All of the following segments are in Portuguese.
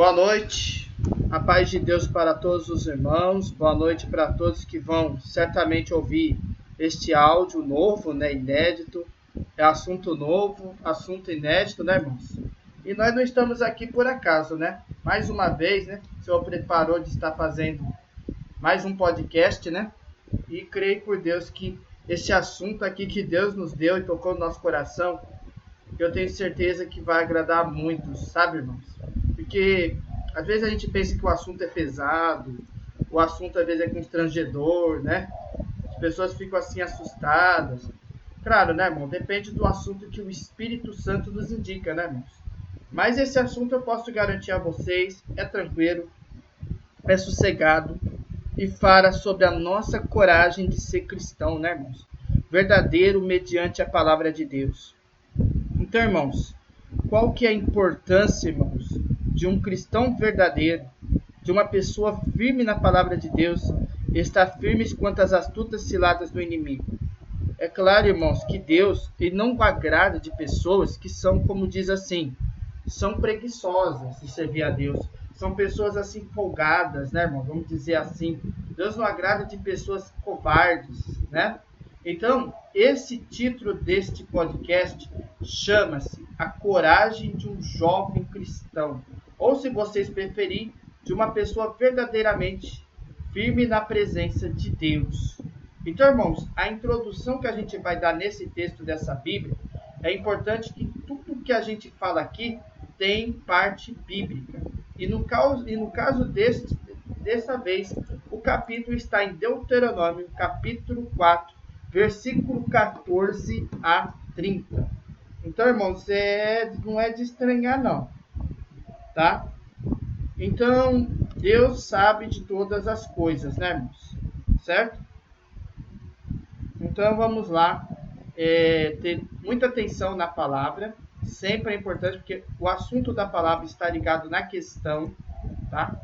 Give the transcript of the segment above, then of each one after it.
Boa noite, a paz de Deus para todos os irmãos, boa noite para todos que vão certamente ouvir este áudio novo, né, inédito. É assunto novo, assunto inédito, né, irmãos? E nós não estamos aqui por acaso, né? Mais uma vez, né? O Senhor preparou de estar fazendo mais um podcast, né? E creio por Deus que esse assunto aqui que Deus nos deu e tocou no nosso coração, eu tenho certeza que vai agradar muitos, sabe, irmãos? Porque às vezes a gente pensa que o assunto é pesado, o assunto às vezes é constrangedor, né? As pessoas ficam assim assustadas. Claro, né, irmão? Depende do assunto que o Espírito Santo nos indica, né, irmãos? Mas esse assunto eu posso garantir a vocês, é tranquilo, é sossegado e fala sobre a nossa coragem de ser cristão, né, irmãos? Verdadeiro mediante a palavra de Deus. Então, irmãos, qual que é a importância, irmãos, de um cristão verdadeiro, de uma pessoa firme na palavra de Deus, estar firme quanto às astutas ciladas do inimigo. É claro, irmãos, que Deus ele não agrada de pessoas que são, como diz assim, são preguiçosas de servir a Deus. São pessoas assim folgadas, né, irmão? Vamos dizer assim. Deus não agrada de pessoas covardes, né? Então, esse título deste podcast chama-se A Coragem de um Jovem Cristão ou se vocês preferirem, de uma pessoa verdadeiramente firme na presença de Deus. Então, irmãos, a introdução que a gente vai dar nesse texto dessa Bíblia é importante que tudo que a gente fala aqui tem parte bíblica. E no caso, e no caso dessa vez, o capítulo está em Deuteronômio, capítulo 4, versículo 14 a 30. Então, irmãos, é, não é de estranhar, não tá? Então, Deus sabe de todas as coisas, né, irmãos? Certo? Então, vamos lá. É, ter muita atenção na palavra. Sempre é importante, porque o assunto da palavra está ligado na questão, tá?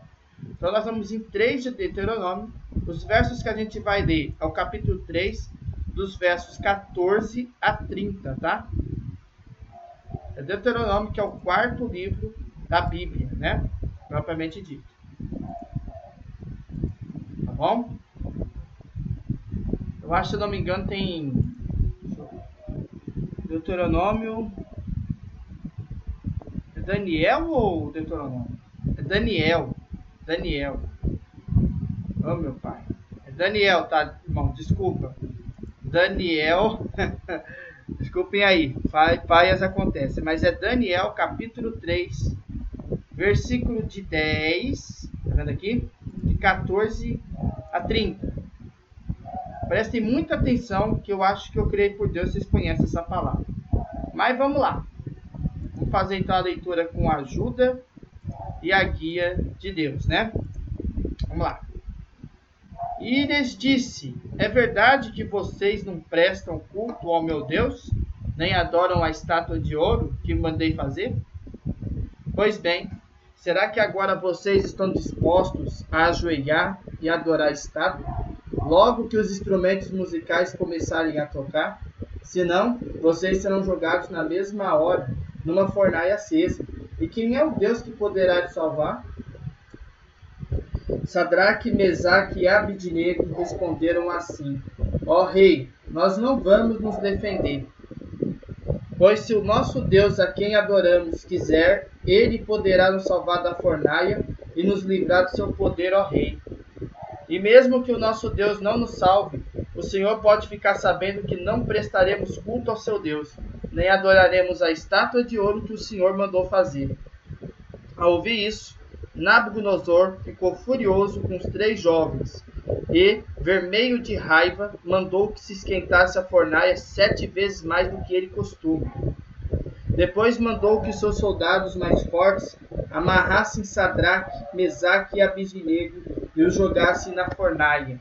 Então, nós vamos em 3 de Deuteronômio. Os versos que a gente vai ler é o capítulo 3, dos versos 14 a 30, tá? É Deuteronômio, que é o quarto livro da Bíblia, né? Propriamente dito. Tá bom? Eu acho, se não me engano, tem Deuteronômio. É Daniel ou Deuteronômio? É Daniel. Daniel. Oh, meu pai. É Daniel, tá, irmão? Desculpa. Daniel. Desculpem aí. Falhas acontecem. Mas é Daniel, capítulo 3, versículo de 10, tá vendo aqui? De 14 a 30. Prestem muita atenção, que eu acho que eu creio por Deus, vocês conhecem essa palavra. Mas vamos lá. Vamos fazer então a leitura com a ajuda e a guia de Deus, né? Vamos lá. E lhes disse: É verdade que vocês não prestam culto ao meu Deus, nem adoram a estátua de ouro que mandei fazer? Pois bem, Será que agora vocês estão dispostos a ajoelhar e adorar a estátua? Logo que os instrumentos musicais começarem a tocar? Senão, vocês serão jogados na mesma hora numa fornalha acesa. E quem é o Deus que poderá te salvar? Sadraque, Mesaque e Abidnego responderam assim: Ó rei, nós não vamos nos defender. Pois se o nosso Deus a quem adoramos quiser, ele poderá nos salvar da fornalha e nos livrar do seu poder, ó Rei. E mesmo que o nosso Deus não nos salve, o Senhor pode ficar sabendo que não prestaremos culto ao seu Deus, nem adoraremos a estátua de ouro que o Senhor mandou fazer. Ao ouvir isso, Nabucodonosor ficou furioso com os três jovens e, vermelho de raiva, mandou que se esquentasse a fornalha sete vezes mais do que ele costuma. Depois mandou que seus soldados mais fortes amarrassem Sadraque, Mesaque e Abidinego e os jogassem na fornalha.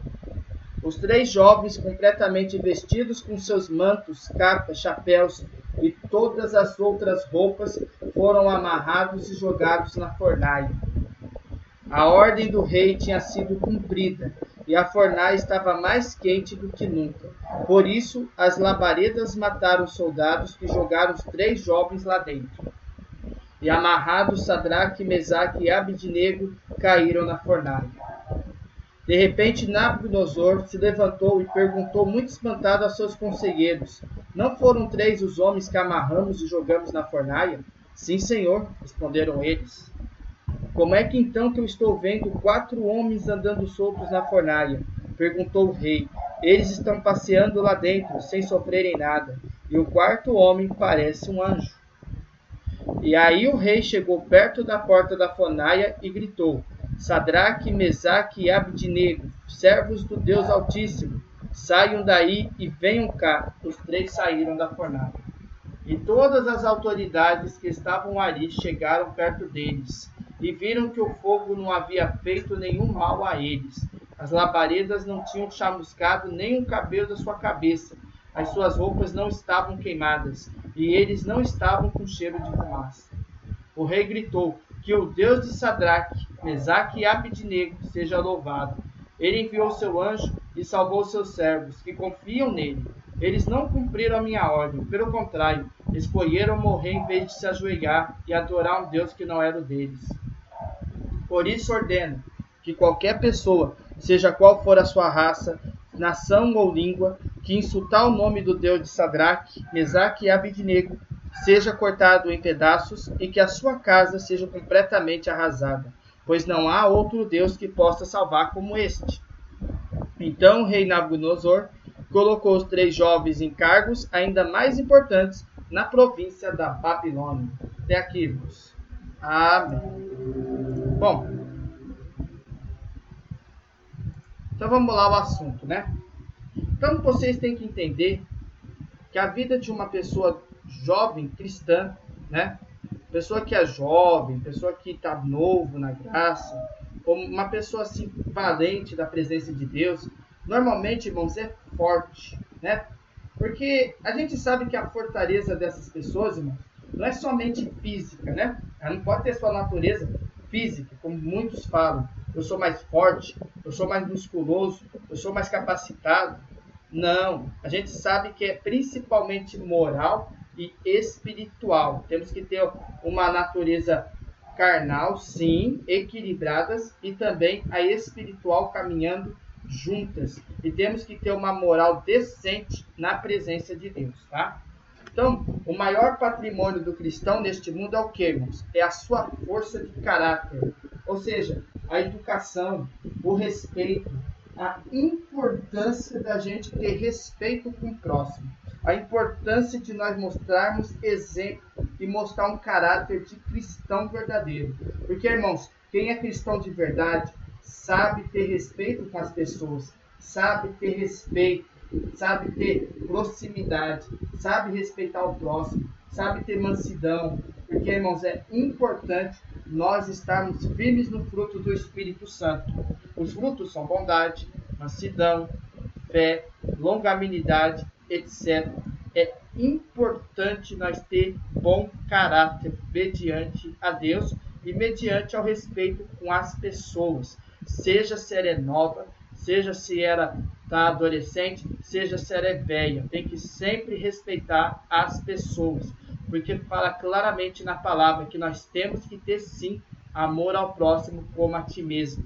Os três jovens, completamente vestidos com seus mantos, capas, chapéus e todas as outras roupas, foram amarrados e jogados na fornalha. A ordem do rei tinha sido cumprida e a fornalha estava mais quente do que nunca. Por isso, as labaredas mataram os soldados que jogaram os três jovens lá dentro. e amarrados Sadraque, Mesaque e Abidnego caíram na fornalha. De repente, Nabucodonosor se levantou e perguntou muito espantado a seus conselheiros: Não foram três os homens que amarramos e jogamos na fornalha? Sim, senhor, responderam eles. Como é que então que eu estou vendo quatro homens andando soltos na fornalha? perguntou o rei. Eles estão passeando lá dentro, sem sofrerem nada, e o quarto homem parece um anjo. E aí o rei chegou perto da porta da fornalha e gritou: Sadraque, Mesaque e Abdinego, servos do Deus Altíssimo, saiam daí e venham cá. Os três saíram da fornalha. E todas as autoridades que estavam ali chegaram perto deles e viram que o fogo não havia feito nenhum mal a eles. As labaredas não tinham chamuscado nem um cabelo da sua cabeça. As suas roupas não estavam queimadas e eles não estavam com cheiro de fumaça. O rei gritou: Que o Deus de Sadraque, Mesaque e Abidnego seja louvado. Ele enviou seu anjo e salvou seus servos, que confiam nele. Eles não cumpriram a minha ordem, pelo contrário, escolheram morrer em vez de se ajoelhar e adorar um Deus que não era o deles. Por isso ordeno que qualquer pessoa, seja qual for a sua raça, nação ou língua, que insultar o nome do Deus de Sadraque, Mesaque e Abidnego, seja cortado em pedaços e que a sua casa seja completamente arrasada, pois não há outro Deus que possa salvar como este. Então o rei Nabucodonosor colocou os três jovens em cargos ainda mais importantes na província da Babilônia. Até aqui, irmãos. Amém. Bom, então vamos lá ao assunto, né? Então vocês têm que entender que a vida de uma pessoa jovem cristã, né? Pessoa que é jovem, pessoa que está novo na graça, ou uma pessoa assim valente da presença de Deus, normalmente, irmãos, é forte, né? Porque a gente sabe que a fortaleza dessas pessoas, não é somente física, né? Ela não pode ter sua natureza física, como muitos falam. Eu sou mais forte, eu sou mais musculoso, eu sou mais capacitado. Não, a gente sabe que é principalmente moral e espiritual. Temos que ter uma natureza carnal, sim, equilibradas e também a espiritual caminhando juntas. E temos que ter uma moral decente na presença de Deus, tá? Então, o maior patrimônio do cristão neste mundo é o que, irmãos? É a sua força de caráter. Ou seja, a educação, o respeito, a importância da gente ter respeito com o próximo. A importância de nós mostrarmos exemplo e mostrar um caráter de cristão verdadeiro. Porque, irmãos, quem é cristão de verdade sabe ter respeito com as pessoas, sabe ter respeito sabe ter proximidade, sabe respeitar o próximo, sabe ter mansidão, porque, irmãos, é importante nós estarmos firmes no fruto do Espírito Santo. Os frutos são bondade, mansidão, fé, longanimidade, etc. É importante nós ter bom caráter mediante a Deus e mediante ao respeito com as pessoas, seja se ela é nova, seja se era tá adolescente, seja se ela é velha, tem que sempre respeitar as pessoas, porque fala claramente na palavra que nós temos que ter sim amor ao próximo como a ti mesmo.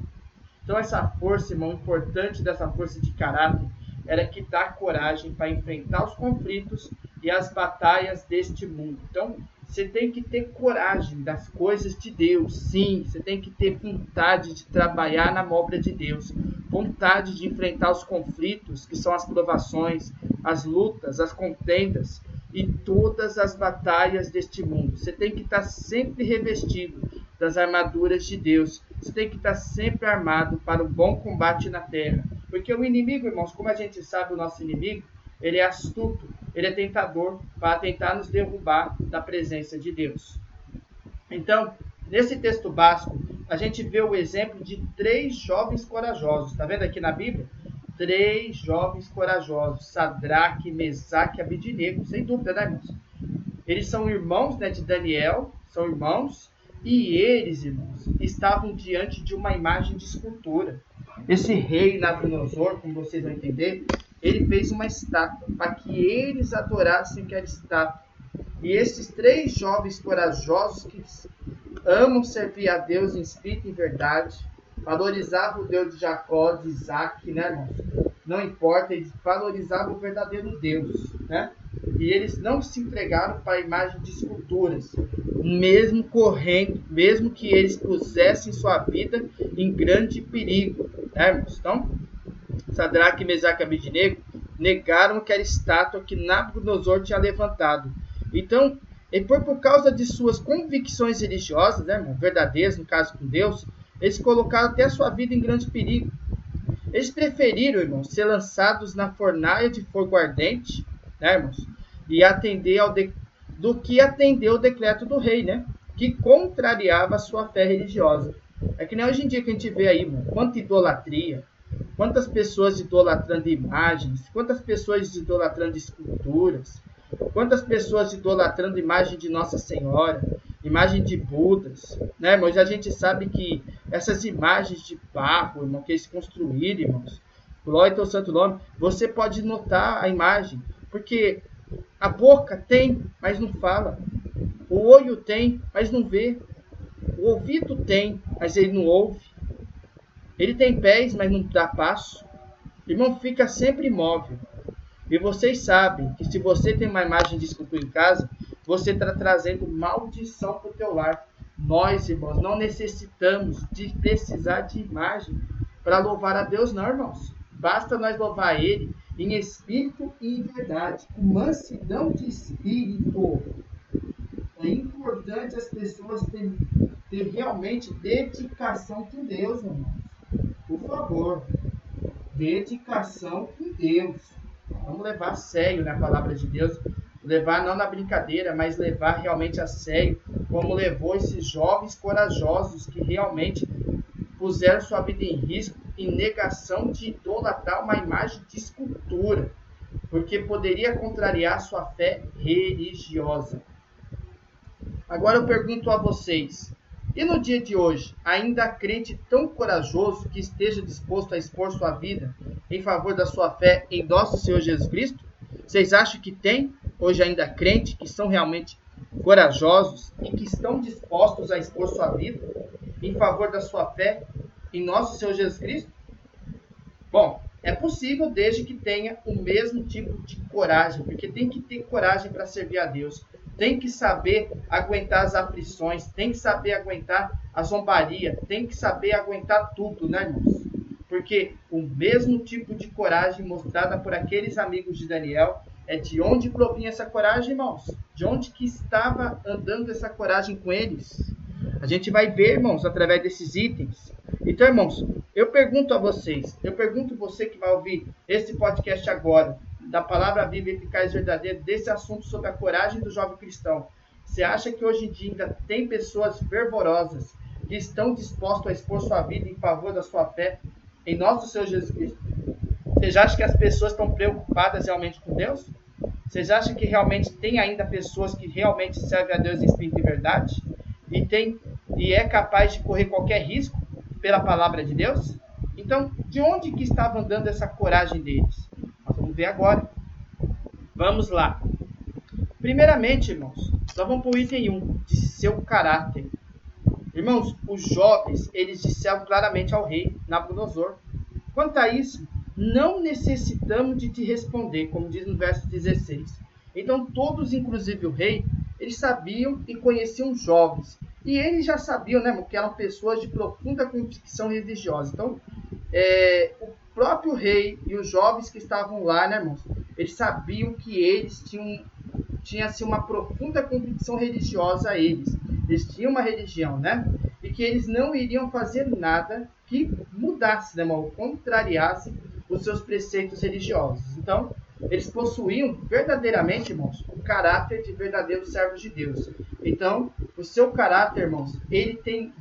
Então essa força, irmão, importante dessa força de caráter era que dá coragem para enfrentar os conflitos e as batalhas deste mundo. Então, você tem que ter coragem das coisas de Deus, sim. Você tem que ter vontade de trabalhar na obra de Deus, vontade de enfrentar os conflitos, que são as provações, as lutas, as contendas e todas as batalhas deste mundo. Você tem que estar sempre revestido das armaduras de Deus. Você tem que estar sempre armado para o bom combate na terra. Porque o inimigo, irmãos, como a gente sabe, o nosso inimigo, ele é astuto, ele é tentador para tentar nos derrubar da presença de Deus. Então, nesse texto básico, a gente vê o exemplo de três jovens corajosos. Está vendo aqui na Bíblia? Três jovens corajosos, Sadraque, Mesaque e Abidinego, sem dúvida, né, irmãos? Eles são irmãos né, de Daniel, são irmãos, e eles, irmãos, estavam diante de uma imagem de escultura. Esse rei Nabucodonosor, como vocês vão entender, ele fez uma estátua para que eles adorassem aquela estátua. E esses três jovens corajosos que amam servir a Deus em espírito e verdade, valorizavam o Deus de Jacó, de Isaac, né, irmãos? Não importa, eles valorizavam o verdadeiro Deus, né? E eles não se entregaram para a imagem de esculturas, mesmo correndo, mesmo que eles pusessem sua vida em grande perigo, né, irmãos? Então, Sadraque, Mesaque e Abednego negaram aquela estátua que Nabucodonosor tinha levantado. Então, e por, por causa de suas convicções religiosas, né, verdadeiras, no caso com Deus, eles colocaram até a sua vida em grande perigo. Eles preferiram, irmãos, ser lançados na fornalha de fogo ardente, né, irmãos, e atender ao de... do que atender o decreto do rei, né, que contrariava a sua fé religiosa. É que nem hoje em dia que a gente vê aí, irmão, quanta idolatria, quantas pessoas idolatrando imagens, quantas pessoas idolatrando esculturas, quantas pessoas idolatrando imagem de Nossa Senhora, imagem de Budas, né, irmãos? A gente sabe que essas imagens de barro, irmão, que eles construíram, irmãos, glória ao santo nome, você pode notar a imagem, porque a boca tem, mas não fala. O olho tem, mas não vê. O ouvido tem, mas ele não ouve. Ele tem pés, mas não dá passo. Irmão, fica sempre imóvel. E vocês sabem que se você tem uma imagem de escultura em casa, você está trazendo maldição para o teu lar. Nós, irmãos, não necessitamos de precisar de imagem para louvar a Deus, não, irmãos. Basta nós louvar Ele em espírito e em verdade, com mansidão de espírito. É importante as pessoas terem, ter realmente dedicação com Deus, irmãos. Por favor, dedicação com Deus. Vamos levar a sério na palavra de Deus. Levar não na brincadeira, mas levar realmente a sério, como levou esses jovens corajosos que realmente puseram sua vida em risco em negação de idolatrar uma imagem de escultura, porque poderia contrariar sua fé religiosa. Agora eu pergunto a vocês: e no dia de hoje, ainda há crente tão corajoso que esteja disposto a expor sua vida em favor da sua fé em nosso Senhor Jesus Cristo? Vocês acham que tem hoje ainda crente que são realmente corajosos e que estão dispostos a expor sua vida em favor da sua fé em nosso Senhor Jesus Cristo? Bom, é possível desde que tenha o mesmo tipo de coragem, porque tem que ter coragem para servir a Deus tem que saber aguentar as aflições, tem que saber aguentar a zombaria, tem que saber aguentar tudo, né, irmãos? Porque o mesmo tipo de coragem mostrada por aqueles amigos de Daniel é de onde provinha essa coragem, irmãos? De onde que estava andando essa coragem com eles? A gente vai ver, irmãos, através desses itens. Então, irmãos, eu pergunto a vocês, eu pergunto você que vai ouvir esse podcast agora, da palavra viva e eficaz verdadeira desse assunto sobre a coragem do jovem cristão. Você acha que hoje em dia ainda tem pessoas fervorosas que estão dispostas a expor sua vida em favor da sua fé em nosso Senhor Jesus Cristo? Vocês acham que as pessoas estão preocupadas realmente com Deus? Vocês acham que realmente tem ainda pessoas que realmente servem a Deus em espírito e verdade? E, tem, e é capaz de correr qualquer risco pela palavra de Deus? Então, de onde que estava andando essa coragem deles? Vamos ver agora. Vamos lá. Primeiramente, irmãos, nós vamos para o item 1, de seu caráter. Irmãos, os jovens, eles disseram claramente ao rei Nabucodonosor. Quanto a isso, não necessitamos de te responder, como diz no verso 16. Então, todos, inclusive o rei, eles sabiam e conheciam os jovens. E eles já sabiam, né, que eram pessoas de profunda convicção religiosa. Então, é, próprio rei e os jovens que estavam lá, né, irmãos? Eles sabiam que eles tinham tinha assim, uma profunda convicção religiosa a eles. Eles tinham uma religião, né? E que eles não iriam fazer nada que mudasse, né, ou contrariasse os seus preceitos religiosos. Então, eles possuíam verdadeiramente, irmãos, o caráter de verdadeiros servos de Deus. Então, o seu caráter, irmãos, ele tem,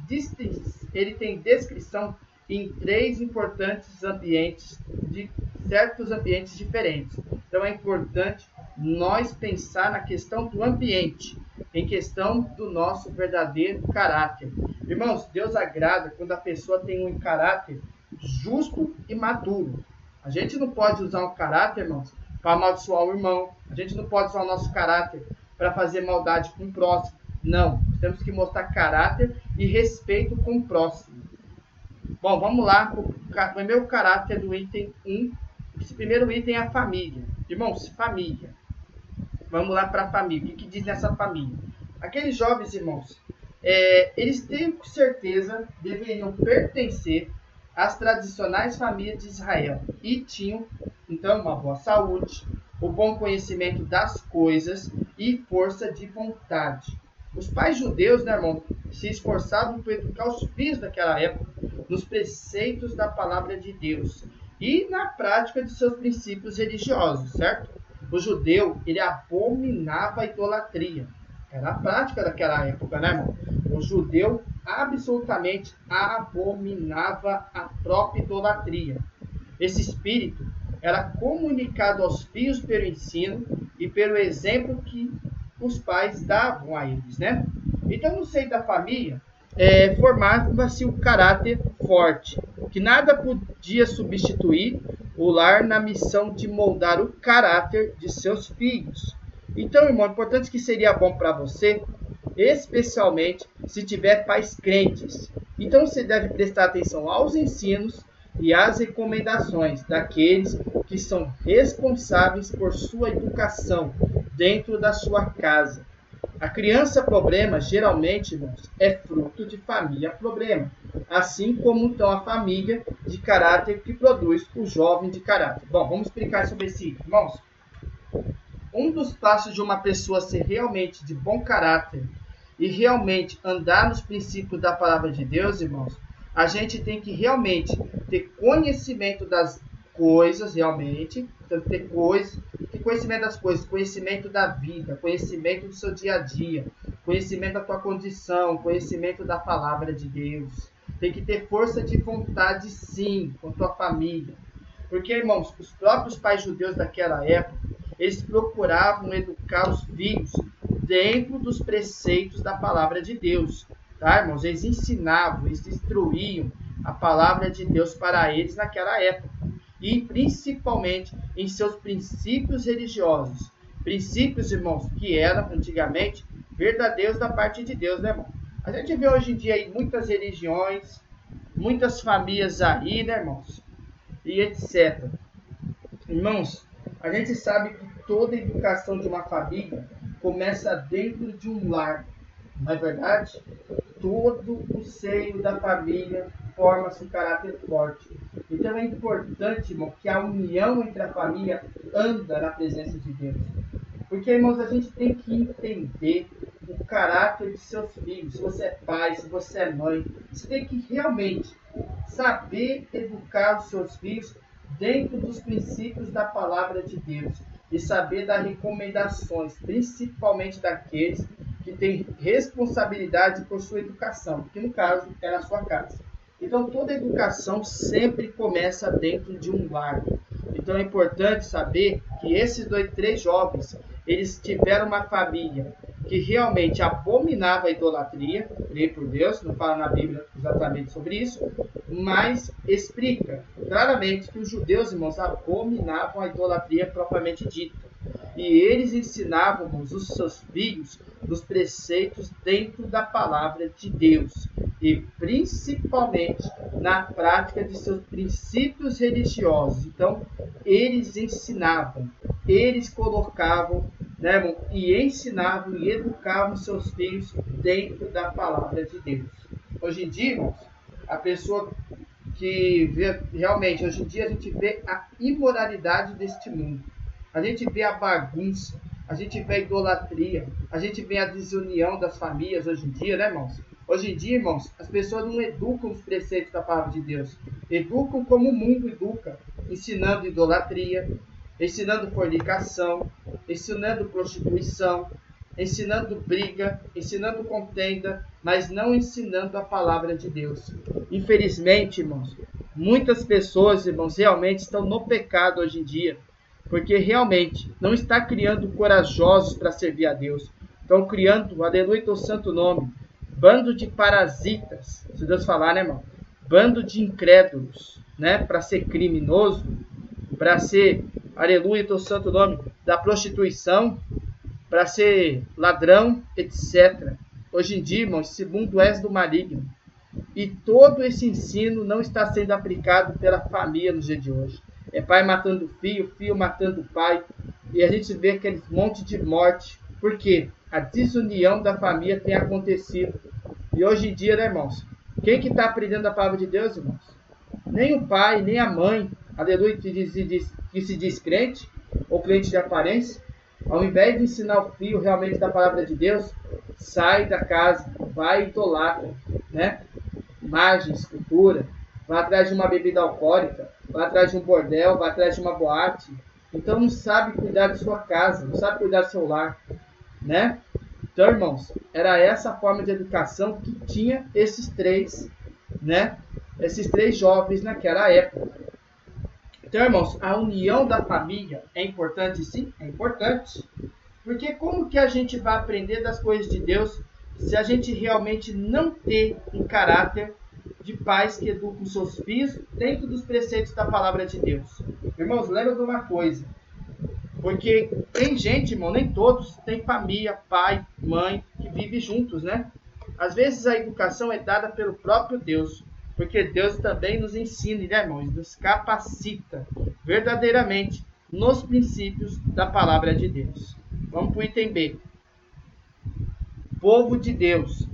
ele tem descrição em três importantes ambientes, de certos ambientes diferentes. Então é importante nós pensar na questão do ambiente, em questão do nosso verdadeiro caráter. Irmãos, Deus agrada quando a pessoa tem um caráter justo e maduro. A gente não pode usar um caráter, irmãos, para amaldiçoar o irmão. A gente não pode usar o nosso caráter para fazer maldade com o próximo. Não, temos que mostrar caráter e respeito com o próximo. Bom, vamos lá. O primeiro caráter do item 1. Esse primeiro item é a família. Irmãos, família. Vamos lá para a família. O que, que diz nessa família? Aqueles jovens irmãos, é, eles têm com certeza deveriam pertencer às tradicionais famílias de Israel e tinham então uma boa saúde, o bom conhecimento das coisas e força de vontade. Os pais judeus, né, irmão, se esforçavam por educar os filhos daquela época nos preceitos da palavra de Deus e na prática de seus princípios religiosos, certo? O judeu, ele abominava a idolatria. Era a prática daquela época, né, irmão? O judeu absolutamente abominava a própria idolatria. Esse espírito era comunicado aos filhos pelo ensino e pelo exemplo que os pais davam a eles, né? Então, no seio da família, é, formava-se o caráter forte, que nada podia substituir o lar na missão de moldar o caráter de seus filhos. Então, irmão, é importante que seria bom para você, especialmente se tiver pais crentes. Então, você deve prestar atenção aos ensinos e às recomendações daqueles que são responsáveis por sua educação dentro da sua casa. A criança problema, geralmente, irmãos, é fruto de família problema, assim como então a família de caráter que produz o jovem de caráter. Bom, vamos explicar sobre esse, irmãos. Um dos passos de uma pessoa ser realmente de bom caráter e realmente andar nos princípios da palavra de Deus, irmãos, a gente tem que realmente ter conhecimento das coisas, realmente, que ter coisas, que conhecimento das coisas, conhecimento da vida, conhecimento do seu dia a dia, conhecimento da tua condição, conhecimento da palavra de Deus. Tem que ter força de vontade, sim, com tua família. Porque, irmãos, os próprios pais judeus daquela época, eles procuravam educar os filhos dentro dos preceitos da palavra de Deus. Tá, irmãos? Eles ensinavam, eles instruíam a palavra de Deus para eles naquela época. E principalmente em seus princípios religiosos. Princípios, irmãos, que eram antigamente verdadeiros da parte de Deus, né, irmão? A gente vê hoje em dia aí muitas religiões, muitas famílias aí, né, irmãos? E etc. Irmãos, a gente sabe que toda educação de uma família começa dentro de um lar, não é verdade? Todo o seio da família forma-se um caráter forte. Então é importante, irmão, que a união entre a família anda na presença de Deus. Porque, irmãos, a gente tem que entender o caráter de seus filhos. Se você é pai, se você é mãe, você tem que realmente saber educar os seus filhos dentro dos princípios da palavra de Deus e saber dar recomendações, principalmente daqueles que têm responsabilidade por sua educação, que no caso é na sua casa. Então toda educação sempre começa dentro de um lar. Então é importante saber que esses dois, três jovens, eles tiveram uma família que realmente abominava a idolatria, creio por Deus, não fala na Bíblia exatamente sobre isso, mas explica claramente que os judeus, irmãos, abominavam a idolatria propriamente dita. E eles ensinavam os seus filhos nos preceitos dentro da palavra de Deus e principalmente na prática de seus princípios religiosos. Então, eles ensinavam, eles colocavam né, e ensinavam e educavam seus filhos dentro da palavra de Deus. Hoje em dia, a pessoa que vê, realmente, hoje em dia a gente vê a imoralidade deste mundo. A gente vê a bagunça, a gente vê a idolatria, a gente vê a desunião das famílias hoje em dia, né, irmãos? Hoje em dia, irmãos, as pessoas não educam os preceitos da palavra de Deus. Educam como o mundo educa, ensinando idolatria, ensinando fornicação, ensinando prostituição, ensinando briga, ensinando contenda, mas não ensinando a palavra de Deus. Infelizmente, irmãos, muitas pessoas, irmãos, realmente estão no pecado hoje em dia, porque realmente não está criando corajosos para servir a Deus. Estão criando, aleluia, o santo nome, bando de parasitas, se Deus falar, né, irmão? Bando de incrédulos, né? Para ser criminoso, para ser, aleluia, teu santo nome, da prostituição, para ser ladrão, etc. Hoje em dia, irmãos, esse mundo é do maligno. E todo esse ensino não está sendo aplicado pela família no dia de hoje. É pai matando filho, filho matando pai. E a gente vê aquele monte de morte. Por quê? A desunião da família tem acontecido. E hoje em dia, né, irmãos? Quem que está aprendendo a palavra de Deus, irmãos? Nem o pai, nem a mãe, aleluia, que, diz, diz, que se diz crente, ou crente de aparência, ao invés de ensinar o filho realmente da palavra de Deus, sai da casa, vai e idolatra, né? Imagem, escultura, vai atrás de uma bebida alcoólica, vai atrás de um bordel, vai atrás de uma boate. Então não sabe cuidar de sua casa, não sabe cuidar do seu lar, né? Então, irmãos, era essa forma de educação que tinha esses três, né? Esses três jovens naquela época. Então, irmãos, a união da família é importante, sim, é importante. Porque como que a gente vai aprender das coisas de Deus se a gente realmente não ter um caráter de pais que educam seus filhos dentro dos preceitos da palavra de Deus? Irmãos, lembra de uma coisa. Porque tem gente, irmão, nem todos têm família, pai, mãe, que vivem juntos, né? Às vezes a educação é dada pelo próprio Deus. Porque Deus também nos ensina, né, irmãos? Nos capacita verdadeiramente nos princípios da palavra de Deus. Vamos para o item B. Povo de Deus.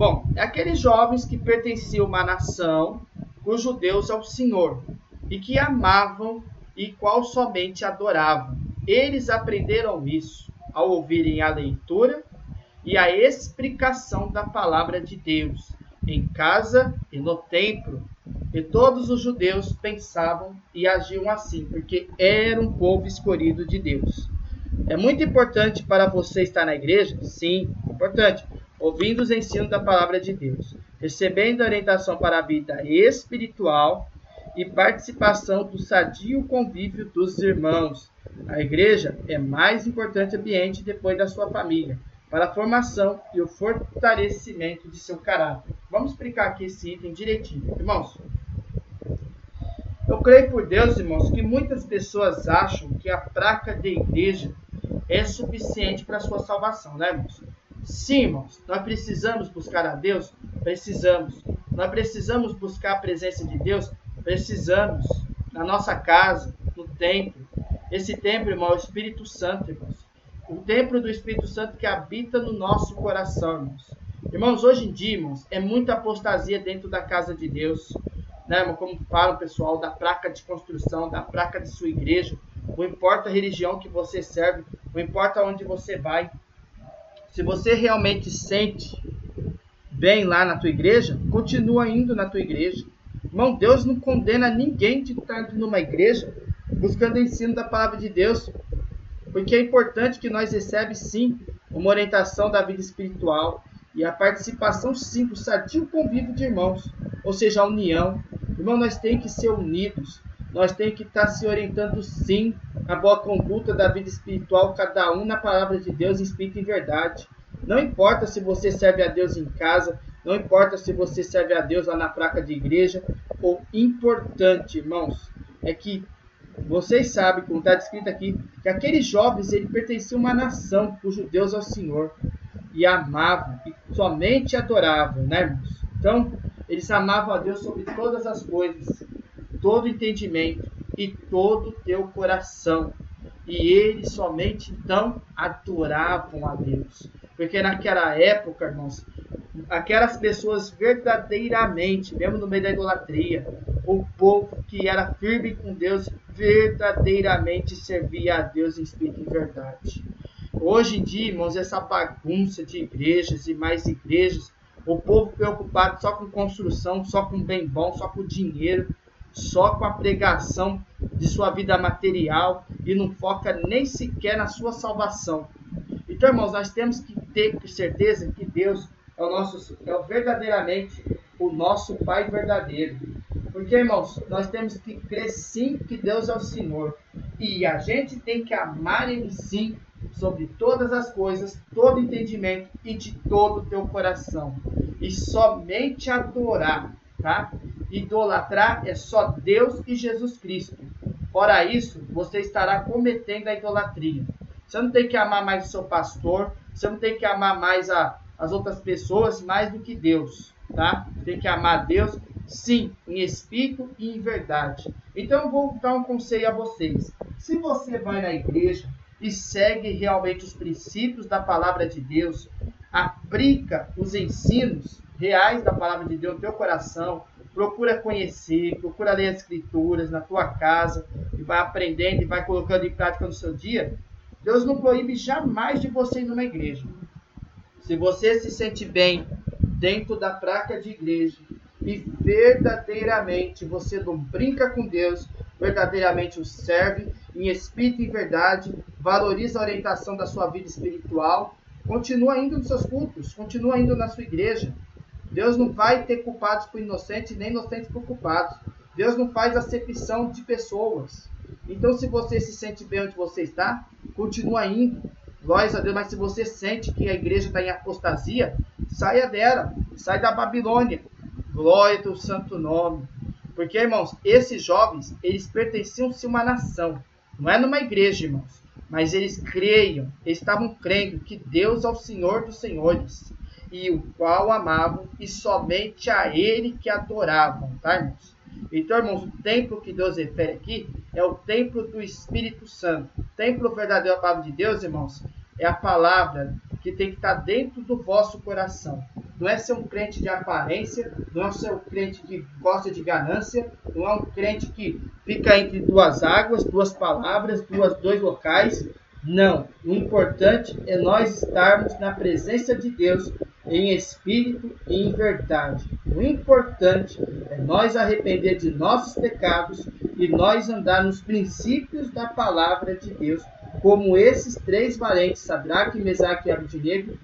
Bom, é aqueles jovens que pertenciam a uma nação cujo Deus é o Senhor e que amavam e qual somente adoravam. Eles aprenderam isso ao ouvirem a leitura e a explicação da palavra de Deus em casa e no templo. E todos os judeus pensavam e agiam assim, porque era um povo escolhido de Deus. É muito importante para você estar na igreja? Sim, importante. Ouvindo os ensinos da palavra de Deus, recebendo orientação para a vida espiritual e participação do sadio convívio dos irmãos. A igreja é mais importante ambiente depois da sua família para a formação e o fortalecimento de seu caráter. Vamos explicar aqui esse item direitinho, irmãos. Eu creio por Deus, irmãos, que muitas pessoas acham que a placa de igreja é suficiente para a sua salvação, né, irmãos? Sim, irmãos, nós precisamos buscar a Deus? Precisamos. Nós precisamos buscar a presença de Deus? Precisamos. Na nossa casa, no templo. Esse templo, irmão, é o Espírito Santo, irmãos o templo do Espírito Santo que habita no nosso coração, irmãos. Irmãos, hoje em dia, irmãos, é muita apostasia dentro da casa de Deus. Né, irmão? Como fala o pessoal, da placa de construção, da placa de sua igreja. Não importa a religião que você serve, não importa onde você vai. Se você realmente sente bem lá na tua igreja, continua indo na tua igreja. Irmão, Deus não condena ninguém de estar numa igreja buscando ensino da palavra de Deus. Porque é importante que nós recebamos sim uma orientação da vida espiritual e a participação sim do sadio convívio de irmãos, ou seja, a união. Irmão, nós temos que ser unidos, nós temos que estar se orientando sim a boa conduta da vida espiritual, cada um na palavra de Deus, em espírito e verdade. Não importa se você serve a Deus em casa, não importa se você serve a Deus lá na placa de igreja, o importante, irmãos, é que vocês sabem, como está descrito aqui, que aqueles jovens ele pertenciam a uma nação cujo Deus é o Senhor e amavam e somente adoravam, né, irmãos? Então, eles amavam a Deus sobre todas as coisas, todo entendimento e todo teu coração. E eles somente então adoravam a Deus. Porque naquela época, irmãos, aquelas pessoas verdadeiramente, mesmo no meio da idolatria, o povo que era firme com Deus verdadeiramente servia a Deus em espírito e verdade. Hoje em dia, irmãos, essa bagunça de igrejas e mais igrejas, o povo preocupado só com construção, só com bem bom, só com dinheiro, só com a pregação de sua vida material e não foca nem sequer na sua salvação. Então, irmãos, nós temos que ter certeza que Deus é o nosso é verdadeiramente o nosso Pai verdadeiro. Porque, irmãos, nós temos que crer sim que Deus é o Senhor. E a gente tem que amar Ele sim, sobre todas as coisas, todo entendimento e de todo o teu coração. E somente adorar, tá? Idolatrar é só Deus e Jesus Cristo. Fora isso, você estará cometendo a idolatria. Você não tem que amar mais o seu pastor, você não tem que amar mais a, as outras pessoas mais do que Deus, tá? Tem que amar Deus, sim, em espírito e em verdade. Então eu vou dar um conselho a vocês. Se você vai na igreja e segue realmente os princípios da palavra de Deus, aplica os ensinos reais da palavra de Deus no teu coração, procura conhecer, procura ler as escrituras na tua casa e vai aprendendo e vai colocando em prática no seu dia, Deus não proíbe jamais de você ir numa igreja. Se você se sente bem dentro da placa de igreja e verdadeiramente você não brinca com Deus, verdadeiramente o serve em espírito e verdade, valoriza a orientação da sua vida espiritual, continua indo nos seus cultos, continua indo na sua igreja. Deus não vai ter culpados por inocentes, nem inocentes por culpados. Deus não faz acepção de pessoas. Então, se você se sente bem onde você está, continua indo. Glória a Deus, mas se você sente que a igreja está em apostasia, saia dela, sai da Babilônia. Glória ao santo nome. Porque, irmãos, esses jovens, eles pertenciam-se a uma nação. Não é numa igreja, irmãos. Mas eles creiam, eles estavam crendo que Deus é o Senhor dos Senhores. E o qual amavam, e somente a Ele que adoravam, tá, irmãos? Então, irmãos, o templo que Deus refere aqui é o templo do Espírito Santo. O templo verdadeiro da palavra de Deus, irmãos, é a palavra que tem que estar dentro do vosso coração. Não é ser um crente de aparência, não é ser um crente que gosta de ganância, não é um crente que fica entre duas águas, duas palavras, duas, dois locais. Não. O importante é nós estarmos na presença de Deus em espírito e em verdade. O importante é nós arrepender de nossos pecados e nós andar nos princípios da palavra de Deus, como esses três valentes, Sadraque, Mesaque e Abednego,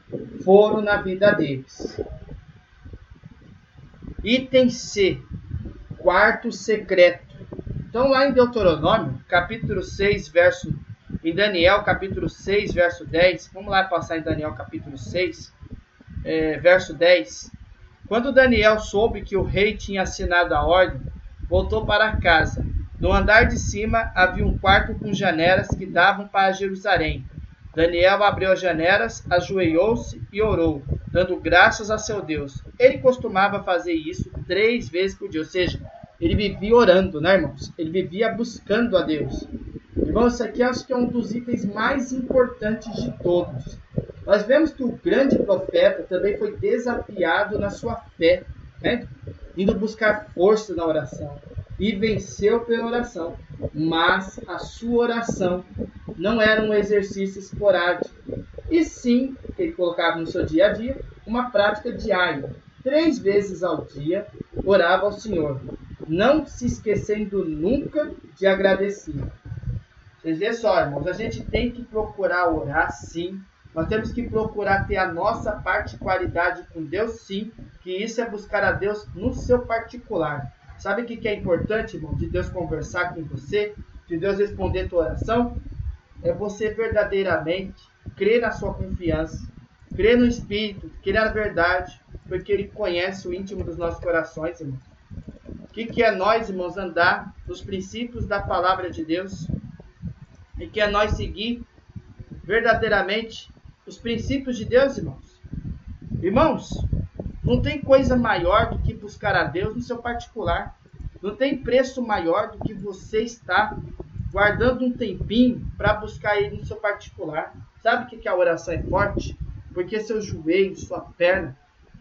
foram na vida deles. Item C, quarto secreto. Então, lá em Deuteronômio, capítulo 6, verso. Em Daniel, capítulo 6, verso 10. Vamos lá passar em Daniel, capítulo 6 é, verso 10. Quando Daniel soube que o rei tinha assinado a ordem, voltou para casa. No andar de cima havia um quarto com janelas que davam para Jerusalém. Daniel abriu as janelas, ajoelhou-se e orou, dando graças a seu Deus. Ele costumava fazer isso três vezes por dia, ou seja, ele vivia orando, né, irmãos? Ele vivia buscando a Deus. Irmãos, isso aqui acho que é um dos itens mais importantes de todos. Nós vemos que o grande profeta também foi desafiado na sua fé, né? indo buscar força na oração e venceu pela oração. Mas a sua oração não era um exercício esporádico, e sim, que ele colocava no seu dia a dia, uma prática diária. Três vezes ao dia orava ao Senhor, não se esquecendo nunca de agradecer. Vocês vê só, irmãos, a gente tem que procurar orar sim, nós temos que procurar ter a nossa particularidade com Deus, sim, que isso é buscar a Deus no seu particular. Sabe o que é importante, irmão, de Deus conversar com você, de Deus responder tua oração? É você verdadeiramente crer na sua confiança, crer no Espírito, crer na verdade, porque Ele conhece o íntimo dos nossos corações, irmão. O que, que é nós, irmãos, andar nos princípios da palavra de Deus? E que é nós seguir verdadeiramente os princípios de Deus, irmãos. Irmãos, não tem coisa maior do que buscar a Deus no seu particular. Não tem preço maior do que você estar guardando um tempinho para buscar Ele no seu particular. Sabe o que, a oração é forte? Porque seu joelho, sua perna,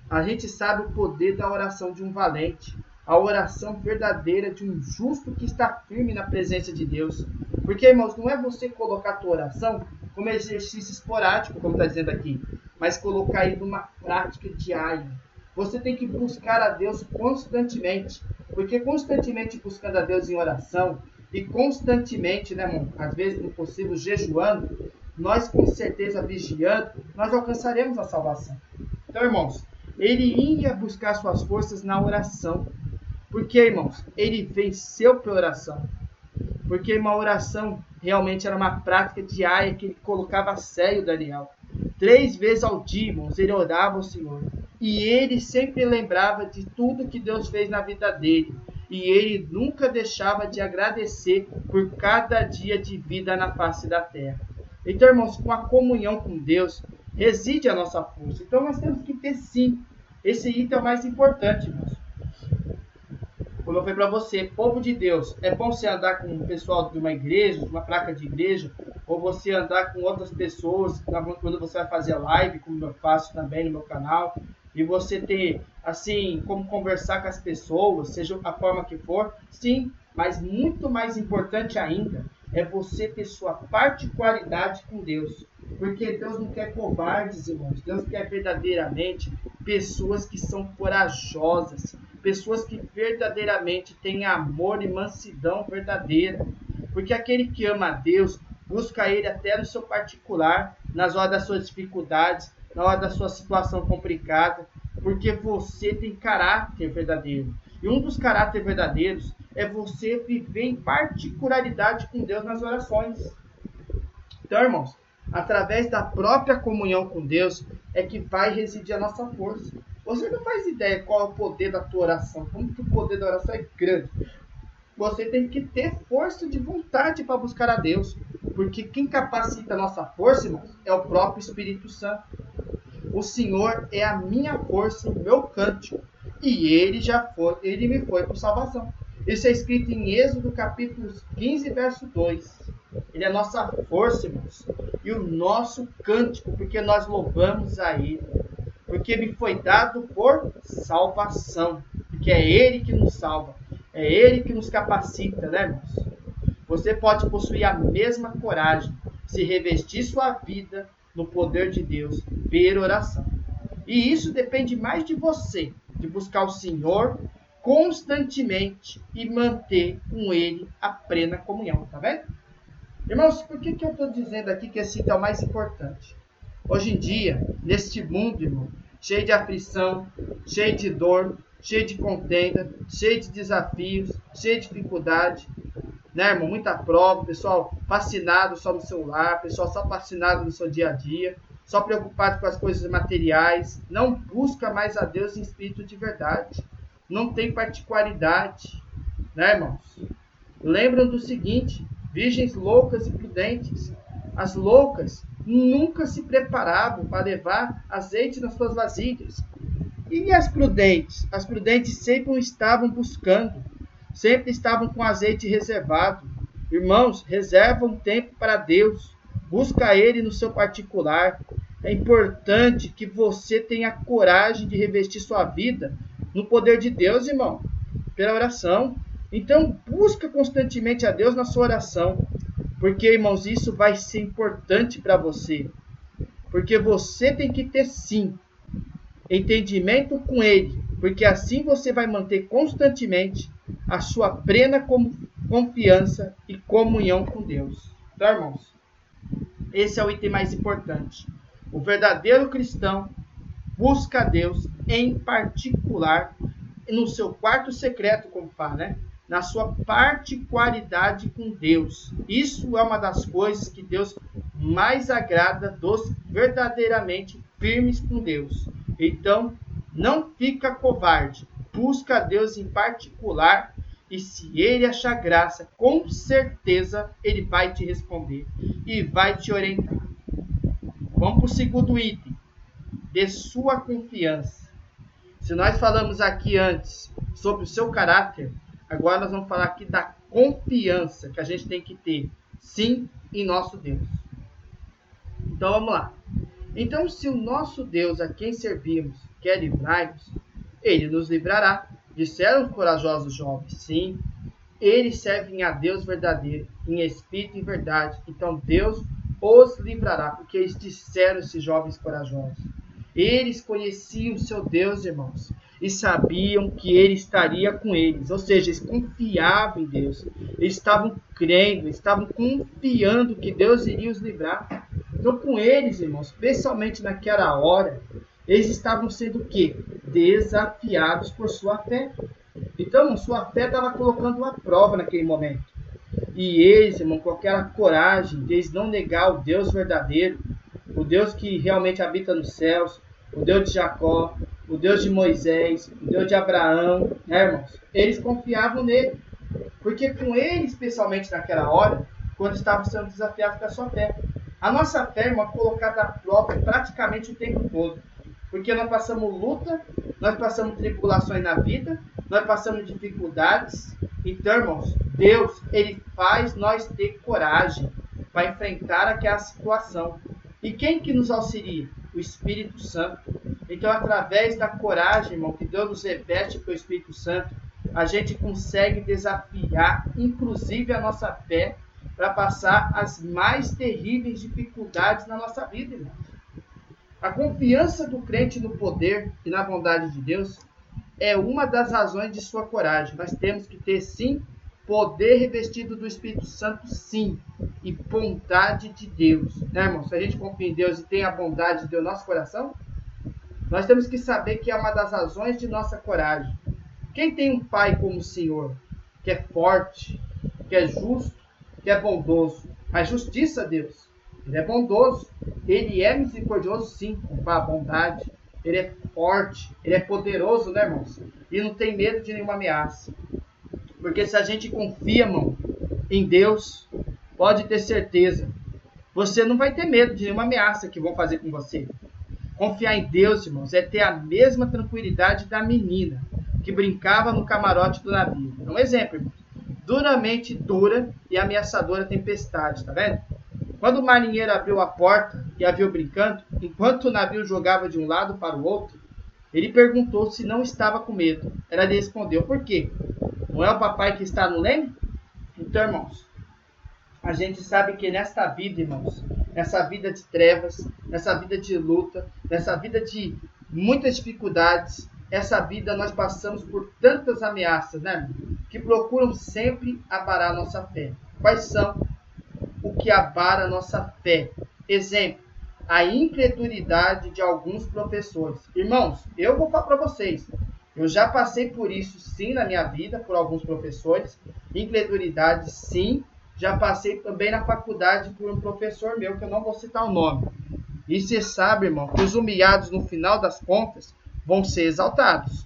a gente sabe o poder da oração de um valente. A oração verdadeira de um justo que está firme na presença de Deus. Porque, irmãos, não é você colocar a tua oração como exercício esporádico, como está dizendo aqui, mas colocar ele numa prática diária. Você tem que buscar a Deus constantemente, porque constantemente buscando a Deus em oração e constantemente, né, irmão, às vezes no possível jejuando, nós com certeza vigiando, nós alcançaremos a salvação. Então, irmãos, ele ia buscar suas forças na oração. Porque, irmãos, ele venceu pela oração. Porque uma oração realmente era uma prática diária que ele colocava a sério Daniel. Três vezes ao dia, irmãos, ele orava ao Senhor. E ele sempre lembrava de tudo que Deus fez na vida dele. E ele nunca deixava de agradecer por cada dia de vida na face da terra. Então, irmãos, com a comunhão com Deus reside a nossa força. Então, nós temos que ter sim. Esse item é o mais importante, irmãos. Como eu falei para você, povo de Deus, é bom você andar com o pessoal de uma igreja, de uma placa de igreja, ou você andar com outras pessoas, quando você vai fazer live, como eu faço também no meu canal, e você ter, assim, como conversar com as pessoas, seja a forma que for, sim, mas muito mais importante ainda é você ter sua particularidade com Deus. Porque Deus não quer covardes, irmãos. Deus quer verdadeiramente pessoas que são corajosas, pessoas que verdadeiramente têm amor e mansidão verdadeira. Porque aquele que ama a Deus busca Ele até no seu particular, nas horas das suas dificuldades, na hora da sua situação complicada, porque você tem caráter verdadeiro. E um dos caráteres verdadeiros é você viver em particularidade com Deus nas orações. Então, irmãos, através da própria comunhão com Deus é que vai residir a nossa força. Você não faz ideia qual é o poder da tua oração, como que o poder da oração é grande. Você tem que ter força de vontade para buscar a Deus, porque quem capacita a nossa força, é o próprio Espírito Santo. O Senhor é a minha força, o meu cântico, e ele já foi, ele me foi por salvação. Isso é escrito em Êxodo capítulo 15, verso 2. Ele é a nossa força, irmãos, e o nosso cântico, porque nós louvamos a Ele porque me foi dado por salvação, porque é Ele que nos salva, é Ele que nos capacita, né, irmãos? Você pode possuir a mesma coragem se revestir sua vida no poder de Deus per oração. E isso depende mais de você, de buscar o Senhor constantemente e manter com Ele a plena comunhão, tá vendo? Irmãos, por que, que eu estou dizendo aqui que esse é o mais importante? Hoje em dia, neste mundo, irmão, cheio de aflição, cheio de dor, cheio de contenda, cheio de desafios, cheio de dificuldade, né, irmão? Muita prova, pessoal fascinado só no celular, pessoal só fascinado no seu dia a dia, só preocupado com as coisas materiais, não busca mais a Deus em espírito de verdade, não tem particularidade, né, irmãos? Lembram do seguinte: virgens loucas e prudentes. As loucas nunca se preparavam para levar azeite nas suas vasilhas. E as prudentes? As prudentes sempre estavam buscando, sempre estavam com azeite reservado. Irmãos, reserva um tempo para Deus, busca Ele no seu particular. É importante que você tenha coragem de revestir sua vida no poder de Deus, irmão, pela oração. Então, busca constantemente a Deus na sua oração. Porque, irmãos, isso vai ser importante para você. Porque você tem que ter sim entendimento com ele, porque assim você vai manter constantemente a sua plena confiança e comunhão com Deus. Tá, irmãos? Esse é o item mais importante. O verdadeiro cristão busca Deus em particular no seu quarto secreto, como fala, né? Na sua particularidade com Deus. Isso é uma das coisas que Deus mais agrada dos verdadeiramente firmes com Deus. Então, não fica covarde. Busca a Deus em particular e se ele achar graça, com certeza ele vai te responder e vai te orientar. Vamos para o segundo item. De sua confiança. Se nós falamos aqui antes sobre o seu caráter, Agora nós vamos falar aqui da confiança que a gente tem que ter, sim, em nosso Deus. Então vamos lá. Então, se o nosso Deus a quem servimos quer livrar-nos, ele nos livrará. Disseram os corajosos jovens, sim, eles servem a Deus verdadeiro, em espírito e verdade. Então Deus os livrará, porque eles disseram esses jovens corajosos. Eles conheciam seu Deus, irmãos e sabiam que ele estaria com eles. Ou seja, eles confiavam em Deus. Eles estavam crendo, estavam confiando que Deus iria os livrar. Então, com eles, irmãos, especialmente naquela hora, eles estavam sendo o quê? Desafiados por sua fé. Então, sua fé estava colocando uma prova naquele momento. E eles, irmão, com aquela coragem de eles não negar o Deus verdadeiro, o Deus que realmente habita nos céus, o Deus de Jacó, o Deus de Moisés, o Deus de Abraão, né, irmãos? Eles confiavam nele. Porque com ele, especialmente naquela hora, quando estavam sendo desafiados com a sua fé, A nossa fé, é colocada à prova praticamente o tempo todo. Porque nós passamos luta, nós passamos tribulações na vida, nós passamos dificuldades. Então, irmãos, Deus, Ele faz nós ter coragem para enfrentar aquela situação. E quem que nos auxilia? O Espírito Santo. Então, através da coragem, irmão, que Deus nos reveste pelo Espírito Santo, a gente consegue desafiar, inclusive, a nossa fé para passar as mais terríveis dificuldades na nossa vida, irmão. A confiança do crente no poder e na bondade de Deus é uma das razões de sua coragem. Nós temos que ter, sim, poder revestido do Espírito Santo, sim, e bondade de Deus. Né, irmão? Se a gente confia em Deus e tem a bondade de Deus no nosso coração, nós temos que saber que é uma das razões de nossa coragem. Quem tem um pai como o Senhor, que é forte, que é justo, que é bondoso, a justiça, Deus, ele é bondoso, ele é misericordioso, sim, com a bondade, ele é forte, ele é poderoso, né, irmãos? E não tem medo de nenhuma ameaça. Porque se a gente confia, irmão, em Deus, pode ter certeza, você não vai ter medo de nenhuma ameaça que vão fazer com você. Confiar em Deus, irmãos, é ter a mesma tranquilidade da menina que brincava no camarote do navio. É um exemplo, irmãos. Duramente dura e ameaçadora tempestade, tá vendo? Quando o marinheiro abriu a porta e a viu brincando, enquanto o navio jogava de um lado para o outro, ele perguntou se não estava com medo. Ela lhe respondeu: Por quê? Não é o papai que está no leme? Então, irmãos, a gente sabe que nesta vida, irmãos, nessa vida de trevas, nessa vida de luta, nessa vida de muitas dificuldades, essa vida nós passamos por tantas ameaças, né? Que procuram sempre abarar nossa fé. Quais são o que abara nossa fé? Exemplo, a incredulidade de alguns professores. Irmãos, eu vou falar para vocês, eu já passei por isso sim na minha vida, por alguns professores. Incredulidade, sim. Já passei também na faculdade por um professor meu, que eu não vou citar o nome. E você sabe, irmão, que os humilhados, no final das contas, vão ser exaltados.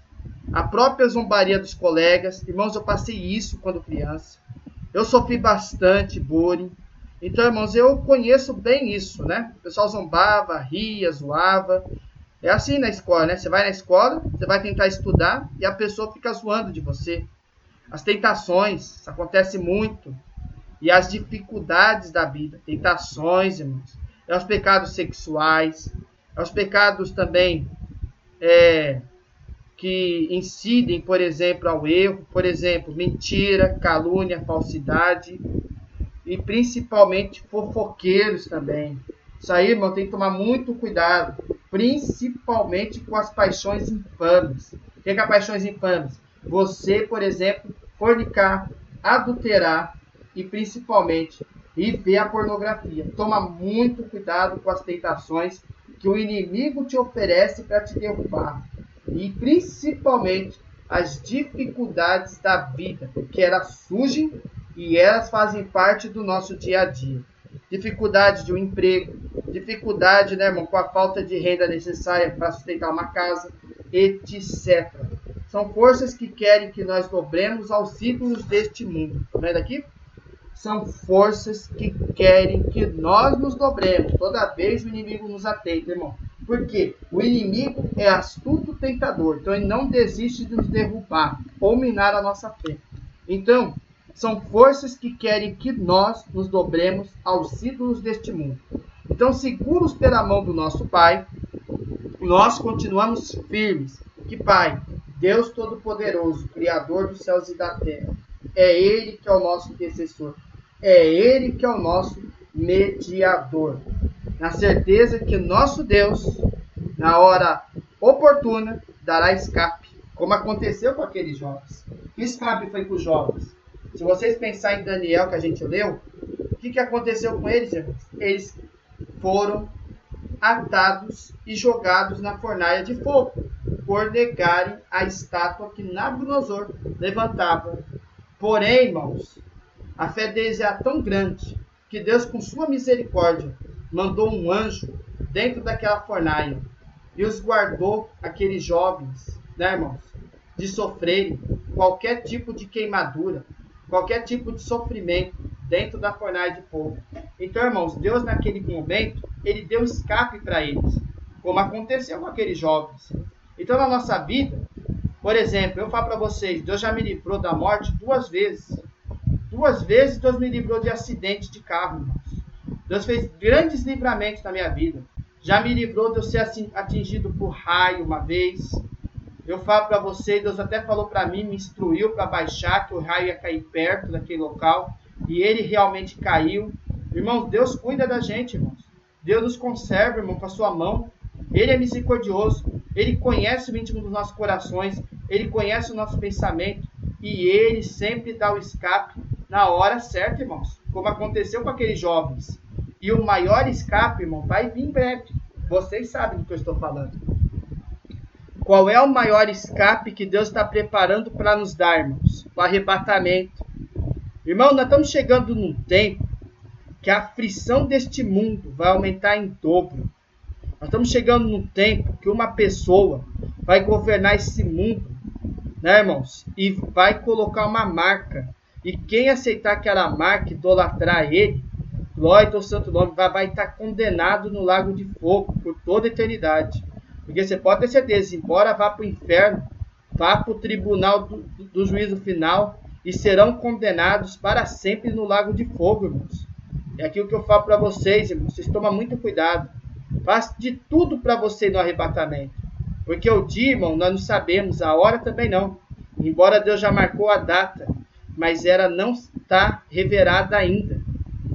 A própria zombaria dos colegas. Irmãos, eu passei isso quando criança. Eu sofri bastante bullying. Então, irmãos, eu conheço bem isso, né? O pessoal zombava, ria, zoava. É assim na escola, né? Você vai na escola, você vai tentar estudar e a pessoa fica zoando de você. As tentações, isso acontece muito. E as dificuldades da vida. Tentações, irmãos. É os pecados sexuais. É os pecados também é, que incidem, por exemplo, ao erro. Por exemplo, mentira, calúnia, falsidade. E principalmente fofoqueiros também. Isso aí, irmão, tem que tomar muito cuidado principalmente com as paixões infames. O que é, que é paixões infames? Você, por exemplo, fornicar, adulterar e principalmente e ver a pornografia. Toma muito cuidado com as tentações que o inimigo te oferece para te derrubar. E principalmente as dificuldades da vida, porque elas surgem e elas fazem parte do nosso dia a dia dificuldade de um emprego, dificuldade, né, irmão, com a falta de renda necessária para sustentar uma casa, etc. São forças que querem que nós dobremos aos ídolos deste mundo. Tá vendo aqui? São forças que querem que nós nos dobremos. Toda vez o inimigo nos atenta, irmão. Por quê? O inimigo é astuto tentador. Então ele não desiste de nos derrubar ou minar a nossa fé. Então, são forças que querem que nós nos dobremos aos ídolos deste mundo. Então, seguros pela mão do nosso Pai, nós continuamos firmes. Que Pai, Deus Todo-Poderoso, Criador dos céus e da terra, é Ele que é o nosso intercessor, é Ele que é o nosso mediador. Na certeza que nosso Deus, na hora oportuna, dará escape, como aconteceu com aqueles jovens. Que escape foi com os jovens? Se vocês pensarem em Daniel que a gente leu, o que, que aconteceu com eles, irmãos? Eles foram atados e jogados na fornalha de fogo por negarem a estátua que Nabucodonosor levantava. Porém, irmãos, a fé deles era tão grande que Deus, com sua misericórdia, mandou um anjo dentro daquela fornalha e os guardou aqueles jovens, né, irmãos, de sofrerem qualquer tipo de queimadura, qualquer tipo de sofrimento dentro da fornalha de fogo. Então, irmãos, Deus naquele momento, ele deu escape para eles, como aconteceu com aqueles jovens. Então, na nossa vida, por exemplo, eu falo para vocês, Deus já me livrou da morte duas vezes. Duas vezes Deus me livrou de acidente de carro, irmãos. Deus fez grandes livramentos na minha vida. Já me livrou de eu ser atingido por raio uma vez. Eu falo para vocês, Deus até falou para mim, me instruiu para baixar, que o raio ia cair perto daquele local. E ele realmente caiu. Irmãos, Deus cuida da gente, irmãos. Deus nos conserva, irmão, com a sua mão. Ele é misericordioso. Ele conhece o íntimo dos nossos corações. Ele conhece o nosso pensamento. E ele sempre dá o escape na hora certa, irmãos. Como aconteceu com aqueles jovens. E o maior escape, irmão, vai vir em breve. Vocês sabem do que eu estou falando. Qual é o maior escape que Deus está preparando para nos dar, irmãos? O arrebatamento. Irmão, nós estamos chegando num tempo que a aflição deste mundo vai aumentar em dobro. Nós estamos chegando num tempo que uma pessoa vai governar esse mundo, né, irmãos? E vai colocar uma marca. E quem aceitar aquela marca, idolatrar ele, glória ao santo nome, vai, estar condenado no lago de fogo por toda a eternidade. Porque você pode ter certeza, embora vá para o inferno, vá para o tribunal do, do juízo final e serão condenados para sempre no lago de fogo, irmãos. É aquilo que eu falo para vocês, irmãos. Vocês tomam muito cuidado. Faz de tudo para você no arrebatamento. Porque o dia, irmão, nós não sabemos, a hora também não. Embora Deus já marcou a data, mas ela não está revelada ainda.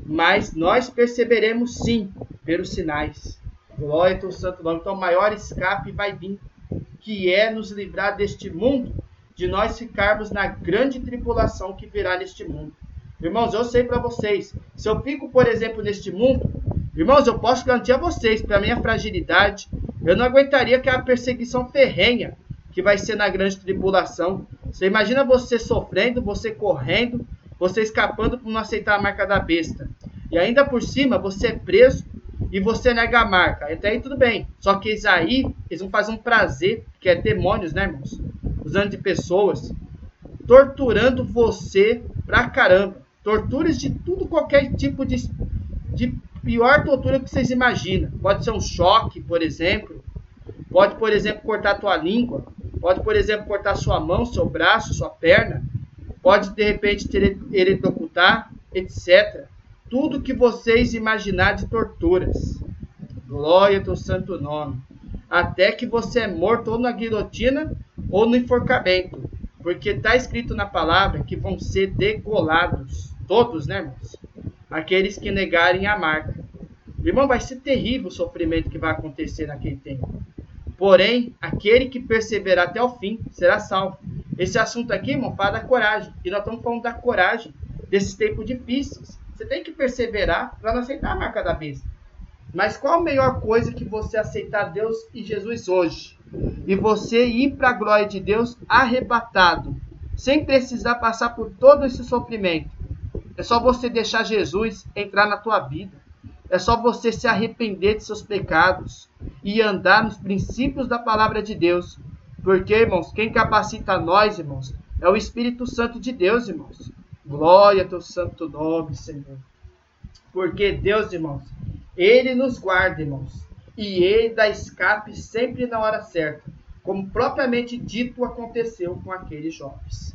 Mas nós perceberemos sim, pelos sinais. Glória ao santo nome. Então, o maior escape vai vir, que é nos livrar deste mundo, de nós ficarmos na grande tribulação que virá neste mundo. Irmãos, eu sei para vocês, se eu fico, por exemplo, neste mundo, irmãos, eu posso garantir a vocês, para minha fragilidade, eu não aguentaria aquela perseguição ferrenha que vai ser na grande tribulação. Você imagina você sofrendo, você correndo, você escapando por não aceitar a marca da besta. E ainda por cima, você é preso e você nega a marca. Até aí tudo bem. Só que eles aí, eles vão fazer um prazer, que é demônios, né, irmãos? Usando de pessoas, torturando você pra caramba torturas de tudo, qualquer tipo de, de pior tortura que vocês imaginam. Pode ser um choque, por exemplo. Pode, por exemplo, cortar tua língua. Pode, por exemplo, cortar sua mão, seu braço, sua perna. Pode, de repente, eletrocutar, etc. Tudo que vocês imaginar de torturas. Glória ao santo nome. Até que você é morto ou na guilhotina ou no enforcamento. Porque está escrito na palavra que vão ser degolados. Todos, né, irmãos? Aqueles que negarem a marca. Irmão, vai ser terrível o sofrimento que vai acontecer naquele tempo. Porém, aquele que perseverar até o fim será salvo. Esse assunto aqui, irmão, fala da coragem. E nós estamos falando da coragem desses tempos difíceis. Você tem que perseverar para não aceitar a marca da besta. Mas qual a melhor coisa que você aceitar Deus e Jesus hoje? E você ir para a glória de Deus arrebatado, sem precisar passar por todo esse sofrimento. É só você deixar Jesus entrar na tua vida. É só você se arrepender de seus pecados e andar nos princípios da palavra de Deus. Porque, irmãos, quem capacita nós, irmãos, é o Espírito Santo de Deus, irmãos. Glória ao teu santo nome, Senhor. Porque Deus, irmãos, Ele nos guarda, irmãos. E Ele dá escape sempre na hora certa. Como propriamente dito aconteceu com aqueles jovens.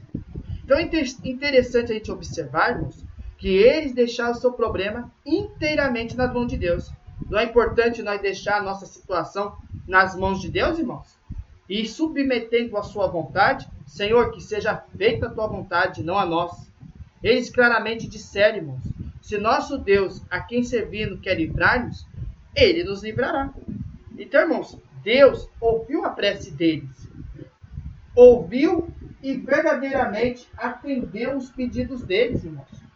Então é interessante a gente observar, irmãos, que eles deixaram o seu problema inteiramente nas mãos de Deus. Não é importante nós deixar a nossa situação nas mãos de Deus, irmãos? E submetendo a sua vontade, Senhor, que seja feita a tua vontade, não a nossa. Eles claramente disseram, irmãos, se nosso Deus, a quem servindo, quer livrar-nos, ele nos livrará. Então, irmãos, Deus ouviu a prece deles, ouviu e verdadeiramente atendeu os pedidos deles, irmãos.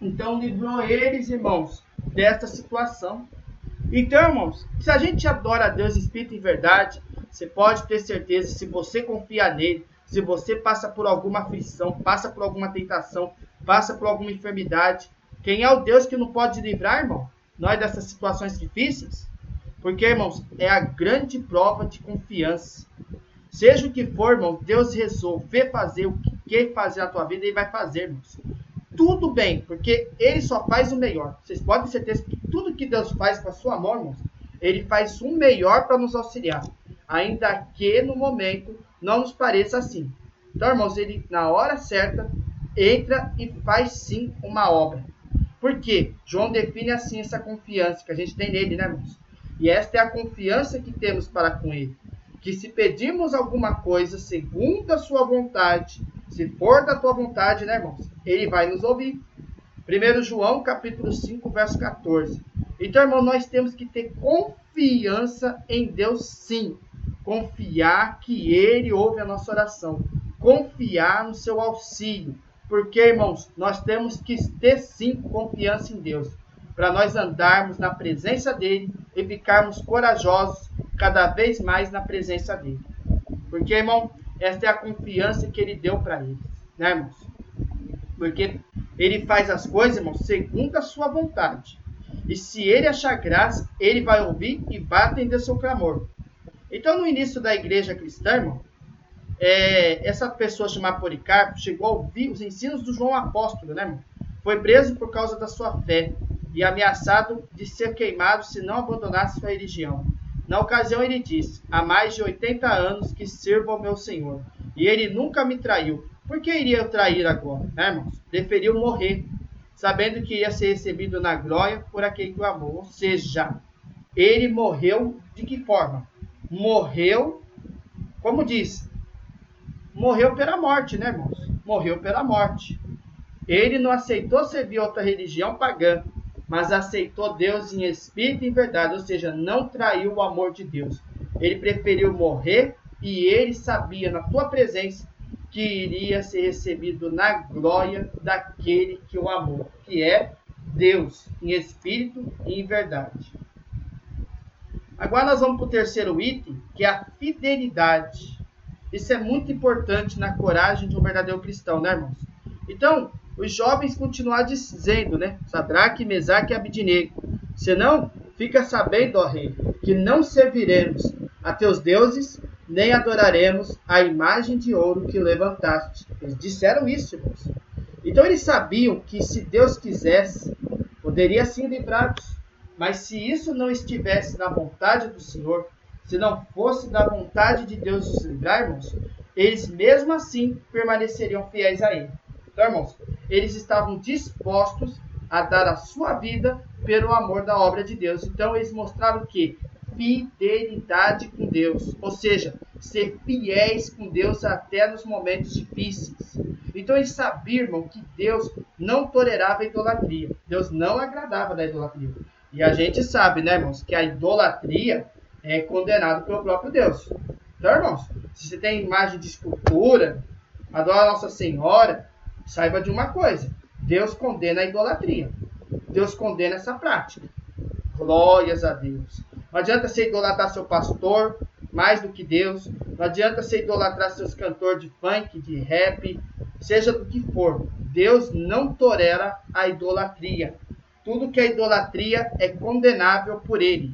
Então livrou eles, irmãos, desta situação. Então, irmãos, se a gente adora a Deus Espírito em verdade, você pode ter certeza, se você confia nele, se você passa por alguma aflição, passa por alguma tentação, passa por alguma enfermidade, quem é o Deus que não pode livrar, irmão? Nós dessas situações difíceis? Porque, irmãos, é a grande prova de confiança. Seja o que for, irmão, Deus resolver fazer o que quer fazer na tua vida, ele vai fazer, irmãos tudo bem, porque ele só faz o melhor. Vocês podem ter certeza que tudo que Deus faz para sua mão, irmãos, ele faz o melhor para nos auxiliar, ainda que no momento não nos pareça assim. Então, irmãos, ele na hora certa entra e faz sim uma obra. Por quê? João define assim essa confiança que a gente tem nele, né, irmãos? E esta é a confiança que temos para com ele. Que se pedirmos alguma coisa segundo a sua vontade, se for da tua vontade, né, irmãos? Ele vai nos ouvir. 1 João, capítulo 5, verso 14. Então, irmão, nós temos que ter confiança em Deus, sim. Confiar que Ele ouve a nossa oração. Confiar no seu auxílio. Porque, irmãos, nós temos que ter, sim, confiança em Deus. Para nós andarmos na presença dEle e ficarmos corajosos cada vez mais na presença dEle. Porque, irmão, esta é a confiança que Ele deu para eles. Né, irmãos? Porque Ele faz as coisas, irmãos, segundo a sua vontade e se ele achar graça, ele vai ouvir e vai atender seu clamor. Então, no início da igreja cristã, irmão, é, essa pessoa chamada Policarpo chegou a ouvir os ensinos do João Apóstolo, né, irmão? Foi preso por causa da sua fé e ameaçado de ser queimado se não abandonasse sua religião. Na ocasião, ele disse: Há mais de 80 anos que sirvo ao meu Senhor, e ele nunca me traiu. Por que iria eu trair agora? Né? Preferiu morrer sabendo que ia ser recebido na glória por aquele que o amou. Ou seja, ele morreu de que forma? Morreu, como diz, morreu pela morte, né, irmãos? Morreu pela morte. Ele não aceitou servir outra religião pagã, mas aceitou Deus em espírito e em verdade, ou seja, não traiu o amor de Deus. Ele preferiu morrer e ele sabia na tua presença que iria ser recebido na glória daquele que o amou, que é Deus, em espírito e em verdade. Agora nós vamos para o terceiro item, que é a fidelidade. Isso é muito importante na coragem de um verdadeiro cristão, né, irmãos? Então, os jovens continuar dizendo, né? Sadraque, Mesaque e Abidinego. Senão, fica sabendo, ó rei, que não serviremos a teus deuses nem adoraremos a imagem de ouro que levantaste. Eles disseram isso, irmãos. Então eles sabiam que se Deus quisesse, poderia sim livrá-los. Mas se isso não estivesse na vontade do Senhor, se não fosse da vontade de Deus os livrar, irmãos, eles mesmo assim permaneceriam fiéis a Ele. Então, irmãos, eles estavam dispostos a dar a sua vida pelo amor da obra de Deus. Então, eles mostraram que fidelidade com Deus, ou seja, ser fiéis com Deus até nos momentos difíceis. Então eles sabiam, irmão, que Deus não tolerava a idolatria. Deus não agradava da idolatria. E a gente sabe, né, irmãos, que a idolatria é condenada pelo próprio Deus. Então, irmãos, se você tem imagem de escultura, adora Nossa Senhora, saiba de uma coisa: Deus condena a idolatria. Deus condena essa prática. Glórias a Deus. Não adianta você idolatrar seu pastor mais do que Deus. Não adianta você idolatrar seus cantores de funk, de rap, seja do que for. Deus não tolera a idolatria. Tudo que é idolatria é condenável por ele.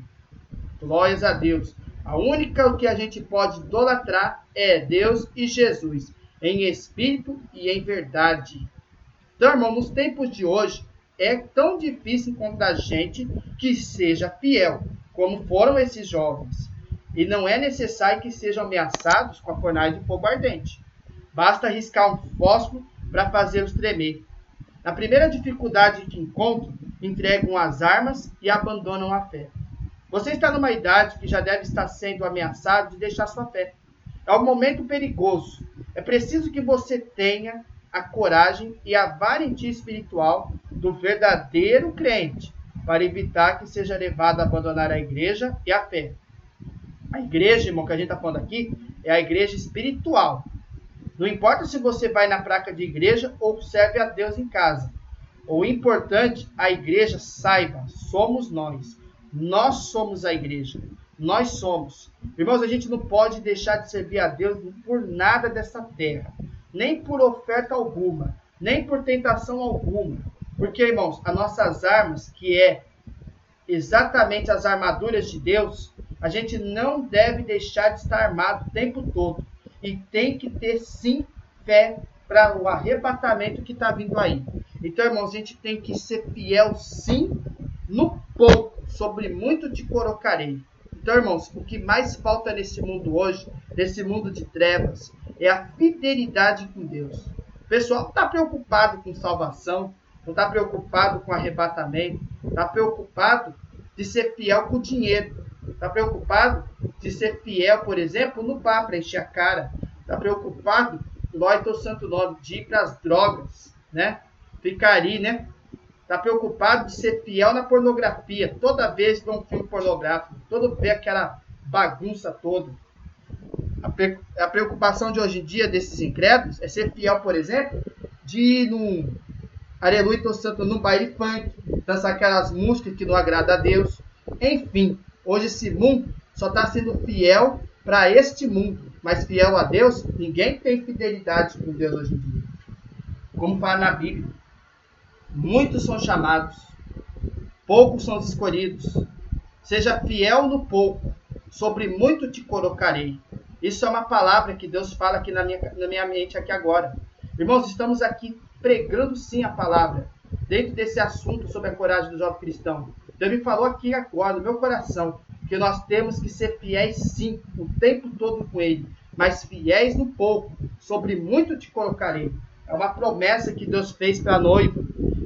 Glórias a Deus. A única que a gente pode idolatrar é Deus e Jesus, em espírito e em verdade. Então, irmão, nos tempos de hoje, é tão difícil encontrar gente que seja fiel como foram esses jovens. E não é necessário que sejam ameaçados com a fornalha de fogo ardente. Basta arriscar um fósforo para fazê-los tremer. Na primeira dificuldade que encontram, entregam as armas e abandonam a fé. Você está numa idade que já deve estar sendo ameaçado de deixar sua fé. É um momento perigoso. É preciso que você tenha a coragem e a valentia espiritual do verdadeiro crente para evitar que seja levado a abandonar a igreja e a fé. A igreja, irmão, que a gente está falando aqui, é a igreja espiritual. Não importa se você vai na placa de igreja ou serve a Deus em casa. O importante, a igreja saiba, somos nós. Nós somos a igreja. Nós somos. Irmãos, a gente não pode deixar de servir a Deus por nada dessa terra. Nem por oferta alguma. Nem por tentação alguma. Porque, irmãos, as nossas armas, que é exatamente as armaduras de Deus, a gente não deve deixar de estar armado o tempo todo. E tem que ter sim fé para o arrebatamento que está vindo aí. Então, irmãos, a gente tem que ser fiel sim no pouco, sobre muito te colocarei. Então, irmãos, o que mais falta nesse mundo hoje, nesse mundo de trevas, é a fidelidade com Deus. O pessoal não está preocupado com salvação, não está preocupado com arrebatamento, está preocupado de ser fiel com o dinheiro, está preocupado de ser fiel, por exemplo, no bar para encher a cara, está preocupado, glória ao santo nome, de ir para as drogas, né? Ficar ali, né? Está preocupado de ser fiel na pornografia. Toda vez vê um filme pornográfico, todo vê aquela bagunça toda. A preocupação de hoje em dia desses incrédulos é ser fiel, por exemplo, de ir num aleluia, tô santo num baile funk, dançar aquelas músicas que não agradam a Deus. Enfim, hoje esse mundo só está sendo fiel para este mundo, mas fiel a Deus, ninguém tem fidelidade com Deus hoje em dia. Como fala na Bíblia. Muitos são chamados, poucos são escolhidos. Seja fiel no pouco, sobre muito te colocarei. Isso é uma palavra que Deus fala aqui na minha, na minha mente aqui agora. Irmãos, estamos aqui pregando sim a palavra, dentro desse assunto sobre a coragem do jovem cristão. Deus me falou aqui agora, no meu coração, que nós temos que ser fiéis sim, o tempo todo com Ele, mas fiéis no pouco, sobre muito te colocarei. É uma promessa que Deus fez para a noiva.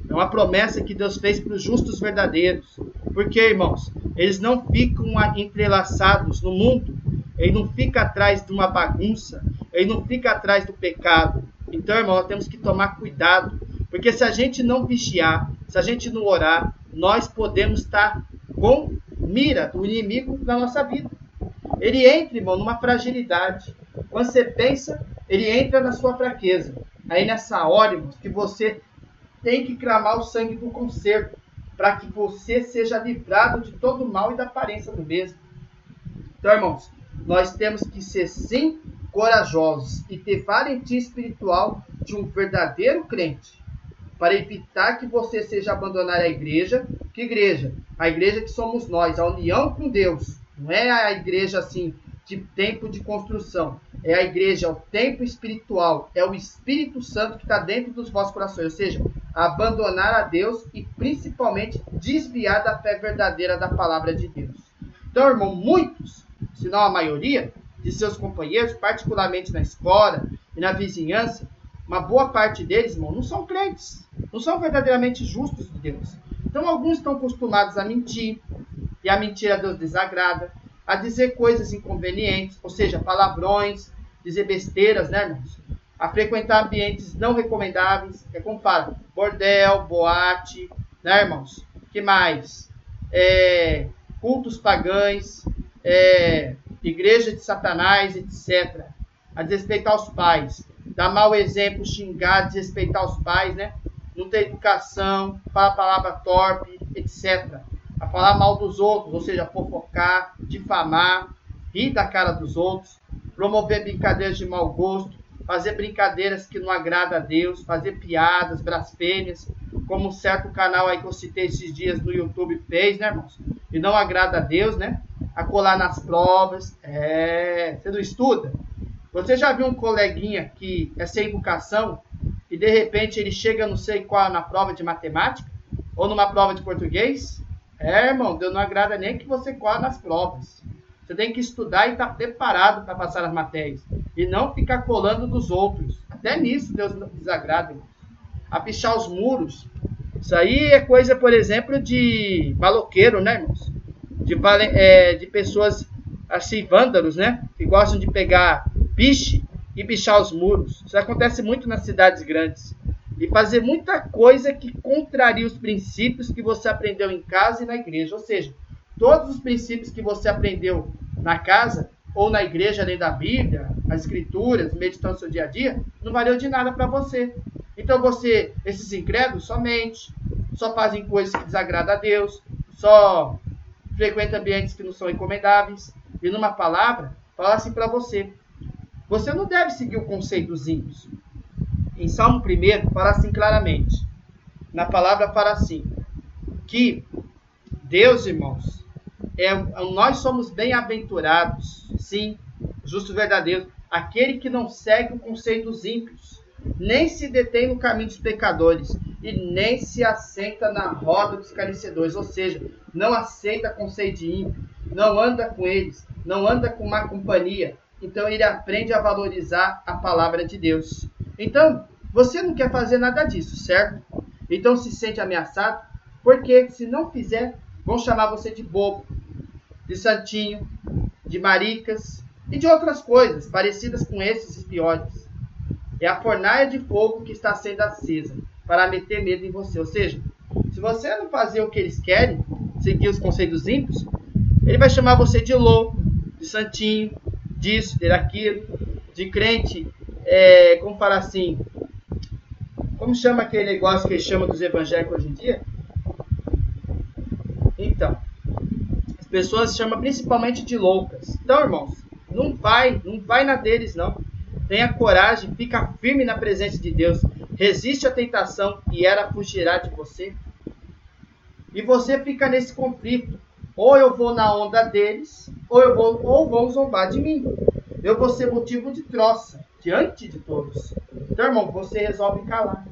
É uma promessa que Deus fez para os justos verdadeiros. Porque, irmãos, eles não ficam entrelaçados no mundo. Ele não fica atrás de uma bagunça. Ele não fica atrás do pecado. Então, irmão, nós temos que tomar cuidado. Porque se a gente não vigiar, se a gente não orar, nós podemos estar com mira do inimigo na nossa vida. Ele entra, irmão, numa fragilidade. Quando você pensa, ele entra na sua fraqueza. Aí nessa hora, irmãos, que você tem que clamar o sangue do conserto, para que você seja livrado de todo o mal e da aparência do mesmo. Então, irmãos, nós temos que ser sim corajosos e ter valentia espiritual de um verdadeiro crente, para evitar que você seja abandonar a igreja. Que igreja? A igreja que somos nós, a união com Deus. Não é a igreja assim de tempo de construção. É a igreja, é o tempo espiritual, é o Espírito Santo que está dentro dos vossos corações. Ou seja, abandonar a Deus e principalmente desviar da fé verdadeira da palavra de Deus. Então, irmão, muitos, se não a maioria, de seus companheiros, particularmente na escola e na vizinhança, uma boa parte deles, irmão, não são crentes, não são verdadeiramente justos de Deus. Então, alguns estão acostumados a mentir, e a mentira a Deus desagrada, a dizer coisas inconvenientes, ou seja, palavrões, dizer besteiras, né, irmãos? A frequentar ambientes não recomendáveis, é como fala, bordel, boate, né, irmãos? que mais? É, cultos pagães, é, igreja de Satanás, etc. A desrespeitar os pais, dar mau exemplo, xingar, desrespeitar os pais, né? Não ter educação, falar palavra torpe, etc a falar mal dos outros, ou seja, fofocar, difamar, rir da cara dos outros, promover brincadeiras de mau gosto, fazer brincadeiras que não agrada a Deus, fazer piadas, blasfêmias, como um certo canal aí que eu citei esses dias no YouTube fez, né, irmãos? E não agrada a Deus, né? A colar nas provas. É, você não estuda? Você já viu um coleguinha que é sem educação e de repente ele chega não sei qual na prova de matemática ou numa prova de português? É, irmão, Deus não agrada nem que você corra nas provas. Você tem que estudar e estar tá preparado para passar as matérias. E não ficar colando dos outros. Até nisso Deus desagrada. Irmão. A pichar os muros. Isso aí é coisa, por exemplo, de maloqueiro, né, irmãos? De, é, de pessoas assim, vândalos, né? Que gostam de pegar piche e pichar os muros. Isso acontece muito nas cidades grandes e fazer muita coisa que contraria os princípios que você aprendeu em casa e na igreja. Ou seja, todos os princípios que você aprendeu na casa ou na igreja, além da Bíblia, as escrituras, meditando seu dia a dia, não valeu de nada para você. Então você, esses incrédulos, somente só fazem coisas que desagradam a Deus, só frequentam ambientes que não são encomendáveis. E numa palavra, fala assim para você: você não deve seguir o conceito dos ímpios. Em Salmo 1, fala assim claramente. Na palavra fala assim, que Deus, irmãos, é, nós somos bem-aventurados, sim, justo e verdadeiro, aquele que não segue o conceito dos ímpios, nem se detém no caminho dos pecadores, e nem se assenta na roda dos escarnecedores, ou seja, não aceita conselho de ímpio, não anda com eles, não anda com má companhia. Então ele aprende a valorizar a palavra de Deus. Então, você não quer fazer nada disso, certo? Então se sente ameaçado, porque se não fizer, vão chamar você de bobo, de santinho, de maricas e de outras coisas parecidas com esses e piores. É a fornalha de fogo que está sendo acesa para meter medo em você. Ou seja, se você não fazer o que eles querem, seguir os conselhos ímpios, ele vai chamar você de louco, de santinho, disso, daquilo, de crente, é, como falar assim, como chama aquele negócio que eles chamam dos evangélicos hoje em dia? Então, as pessoas chamam principalmente de loucas. Então, irmãos, não vai, não vai na deles, não. Tenha coragem, fica firme na presença de Deus. Resiste à tentação e ela fugirá de você. E você fica nesse conflito. Ou eu vou na onda deles, ou eu vou, ou vão zombar de mim. Eu vou ser motivo de troça diante de todos. Então, irmão, você resolve calar,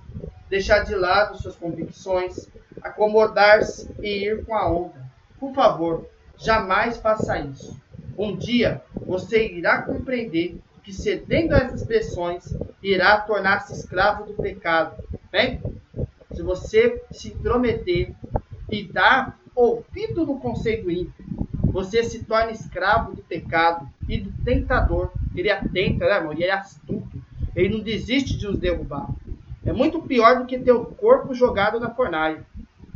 deixar de lado suas convicções, acomodar-se e ir com a onda. Por favor, jamais faça isso. Um dia você irá compreender que cedendo a essas pressões, irá tornar-se escravo do pecado. Bem, se você se intrometer e dar ouvido no conselho ímpio, você se torna escravo do pecado e do tentador. Ele atenta, né, irmão? Ele é astuto. Ele não desiste de nos derrubar. É muito pior do que ter o corpo jogado na fornalha.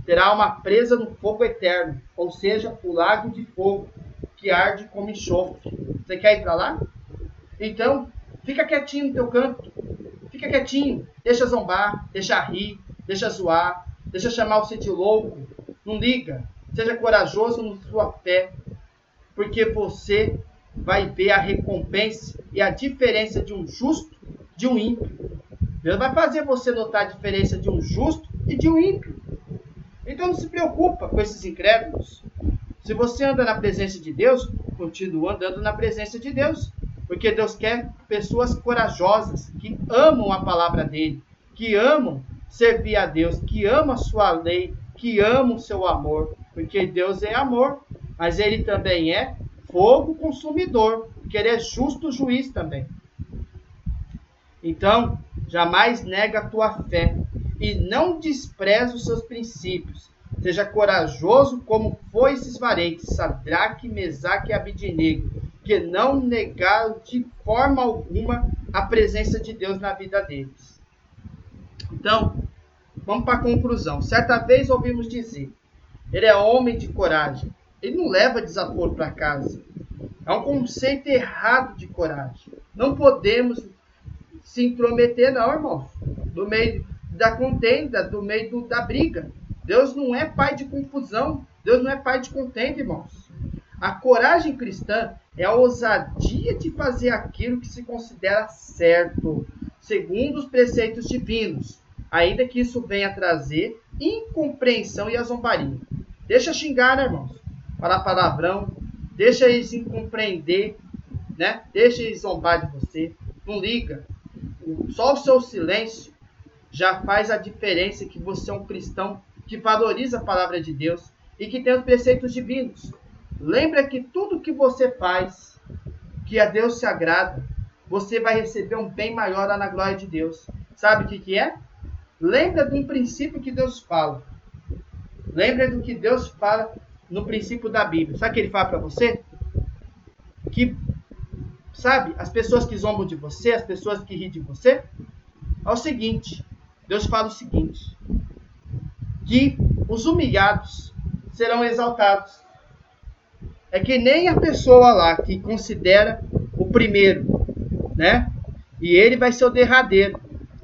Terá uma presa no fogo eterno, ou seja, o lago de fogo, que arde como enxofre. Você quer ir para lá? Então, fica quietinho no teu canto. Fica quietinho. Deixa zombar, deixa rir, deixa zoar, deixa chamar você de louco. Não liga. Seja corajoso na sua fé, porque você vai ver a recompensa e a diferença de um justo de um ímpio. Deus vai fazer você notar a diferença de um justo e de um ímpio. Então não se preocupa com esses incrédulos. Se você anda na presença de Deus, continua andando na presença de Deus. Porque Deus quer pessoas corajosas, que amam a palavra dele, que amam servir a Deus, que amam a sua lei, que amam o seu amor. Porque Deus é amor, mas ele também é fogo consumidor, porque ele é justo juiz também. Então, jamais nega a tua fé e não despreza os seus princípios. Seja corajoso como foi esses valentes, Sadraque, Mesaque e Abidinego, que não negaram de forma alguma a presença de Deus na vida deles. Então, vamos para a conclusão. Certa vez ouvimos dizer: ele é homem de coragem. Ele não leva desaforo para casa. É um conceito errado de coragem. Não podemos se intrometer, não, irmãos. Do meio da contenda, do meio do, da briga. Deus não é pai de confusão. Deus não é pai de contenda, irmãos. A coragem cristã é a ousadia de fazer aquilo que se considera certo, segundo os preceitos divinos, ainda que isso venha trazer incompreensão e a zombaria. Deixa xingar, né, irmãos? Falar palavrão, deixa eles incompreender, né? Deixa eles zombar de você. Não liga. Só o seu silêncio já faz a diferença que você é um cristão que valoriza a palavra de Deus e que tem os preceitos divinos. Lembra que tudo que você faz, que a Deus se agrada, você vai receber um bem maior lá na glória de Deus. Sabe o que, que é? Lembra de um princípio que Deus fala. Lembra do que Deus fala no princípio da Bíblia. Sabe o que ele fala para você? Que, sabe, as pessoas que zombam de você, as pessoas que riem de você, é o seguinte: Deus fala o seguinte, que os humilhados serão exaltados é que nem a pessoa lá que considera o primeiro, né? E ele vai ser o derradeiro.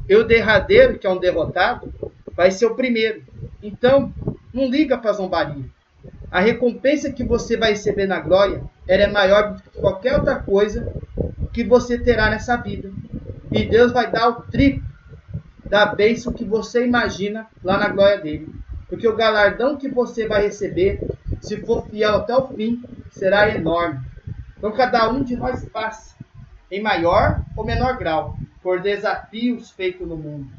E o derradeiro, que é um derrotado, vai ser o primeiro. Então, não liga para zombaria. A recompensa que você vai receber na glória ela é maior do que qualquer outra coisa que você terá nessa vida. E Deus vai dar o triplo da bênção que você imagina lá na glória dele. Porque o galardão que você vai receber, se for fiel até o fim, será enorme. Então cada um de nós passa, em maior ou menor grau, por desafios feitos no mundo.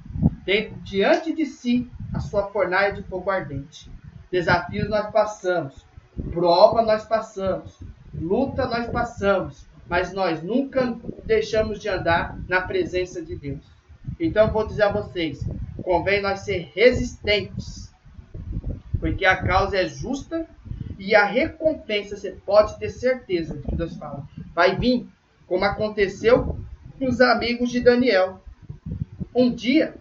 tem diante de si a sua fornalha de fogo ardente. Desafios nós passamos, prova nós passamos, luta nós passamos, mas nós nunca deixamos de andar na presença de Deus. Então eu vou dizer a vocês, convém nós ser resistentes, porque a causa é justa e a recompensa você pode ter certeza que Deus fala. Vai vir, como aconteceu com os amigos de Daniel. Um dia,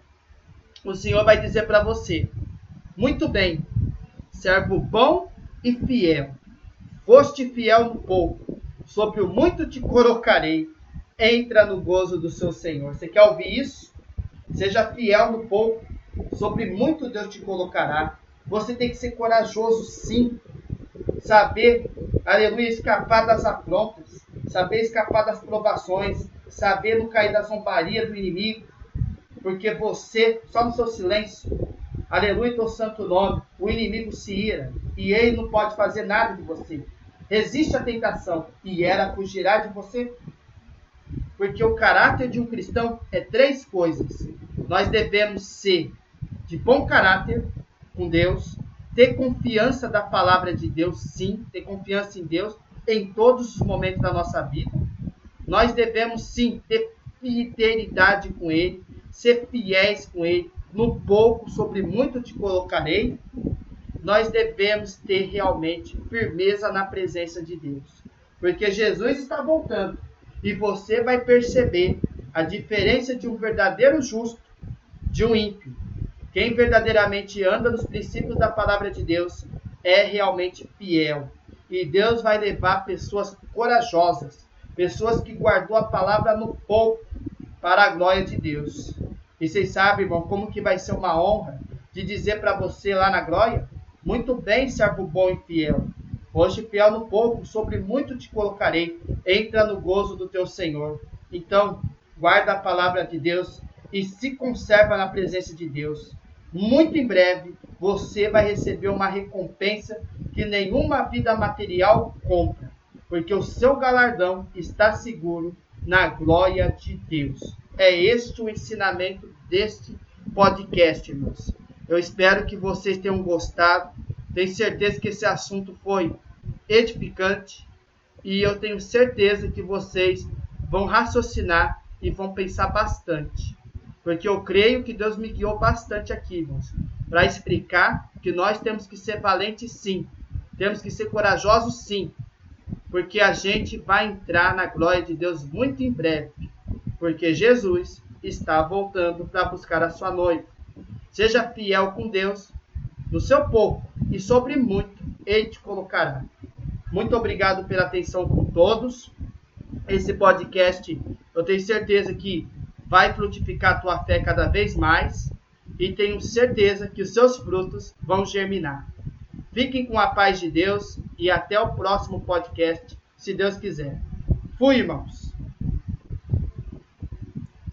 o Senhor vai dizer para você: Muito bem, servo bom e fiel. Foste fiel no pouco, sobre o muito te colocarei. Entra no gozo do seu Senhor. Você quer ouvir isso? Seja fiel no pouco, sobre muito Deus te colocará. Você tem que ser corajoso, sim. Saber, aleluia, escapar das afrontas, saber escapar das provações, saber não cair da zombaria do inimigo, porque você, só no seu silêncio, aleluia, teu santo nome, o inimigo se ira e ele não pode fazer nada de você. Resiste à tentação e ela fugirá de você. Porque o caráter de um cristão é três coisas. Nós devemos ser de bom caráter com Deus, ter confiança da palavra de Deus, sim, ter confiança em Deus em todos os momentos da nossa vida. Nós devemos sim ter fidelidade com Ele, ser fiéis com Ele. No pouco, sobre muito te colocarei. Nós devemos ter realmente firmeza na presença de Deus, porque Jesus está voltando e você vai perceber a diferença de um verdadeiro justo de um ímpio. Quem verdadeiramente anda nos princípios da palavra de Deus é realmente fiel. E Deus vai levar pessoas corajosas, pessoas que guardou a palavra no pouco para a glória de Deus. E vocês sabem, irmão, como que vai ser uma honra de dizer para você lá na glória? Muito bem, servo bom e fiel. Hoje fiel no pouco, sobre muito te colocarei. Entra no gozo do teu Senhor. Então, guarda a palavra de Deus e se conserva na presença de Deus. Muito em breve você vai receber uma recompensa que nenhuma vida material compra, porque o seu galardão está seguro na glória de Deus. É este o ensinamento deste podcast, irmãos. Eu espero que vocês tenham gostado. Tenho certeza que esse assunto foi edificante e eu tenho certeza que vocês vão raciocinar e vão pensar bastante. Porque eu creio que Deus me guiou bastante aqui, irmãos, para explicar que nós temos que ser valentes sim, temos que ser corajosos sim, porque a gente vai entrar na glória de Deus muito em breve, porque Jesus está voltando para buscar a sua noiva. Seja fiel com Deus no seu pouco e sobre muito ele te colocará. Muito obrigado pela atenção com todos. Esse podcast, eu tenho certeza que vai frutificar a tua fé cada vez mais e tenho certeza que os seus frutos vão germinar. Fiquem com a paz de Deus e até o próximo podcast, se Deus quiser. Fui, irmãos!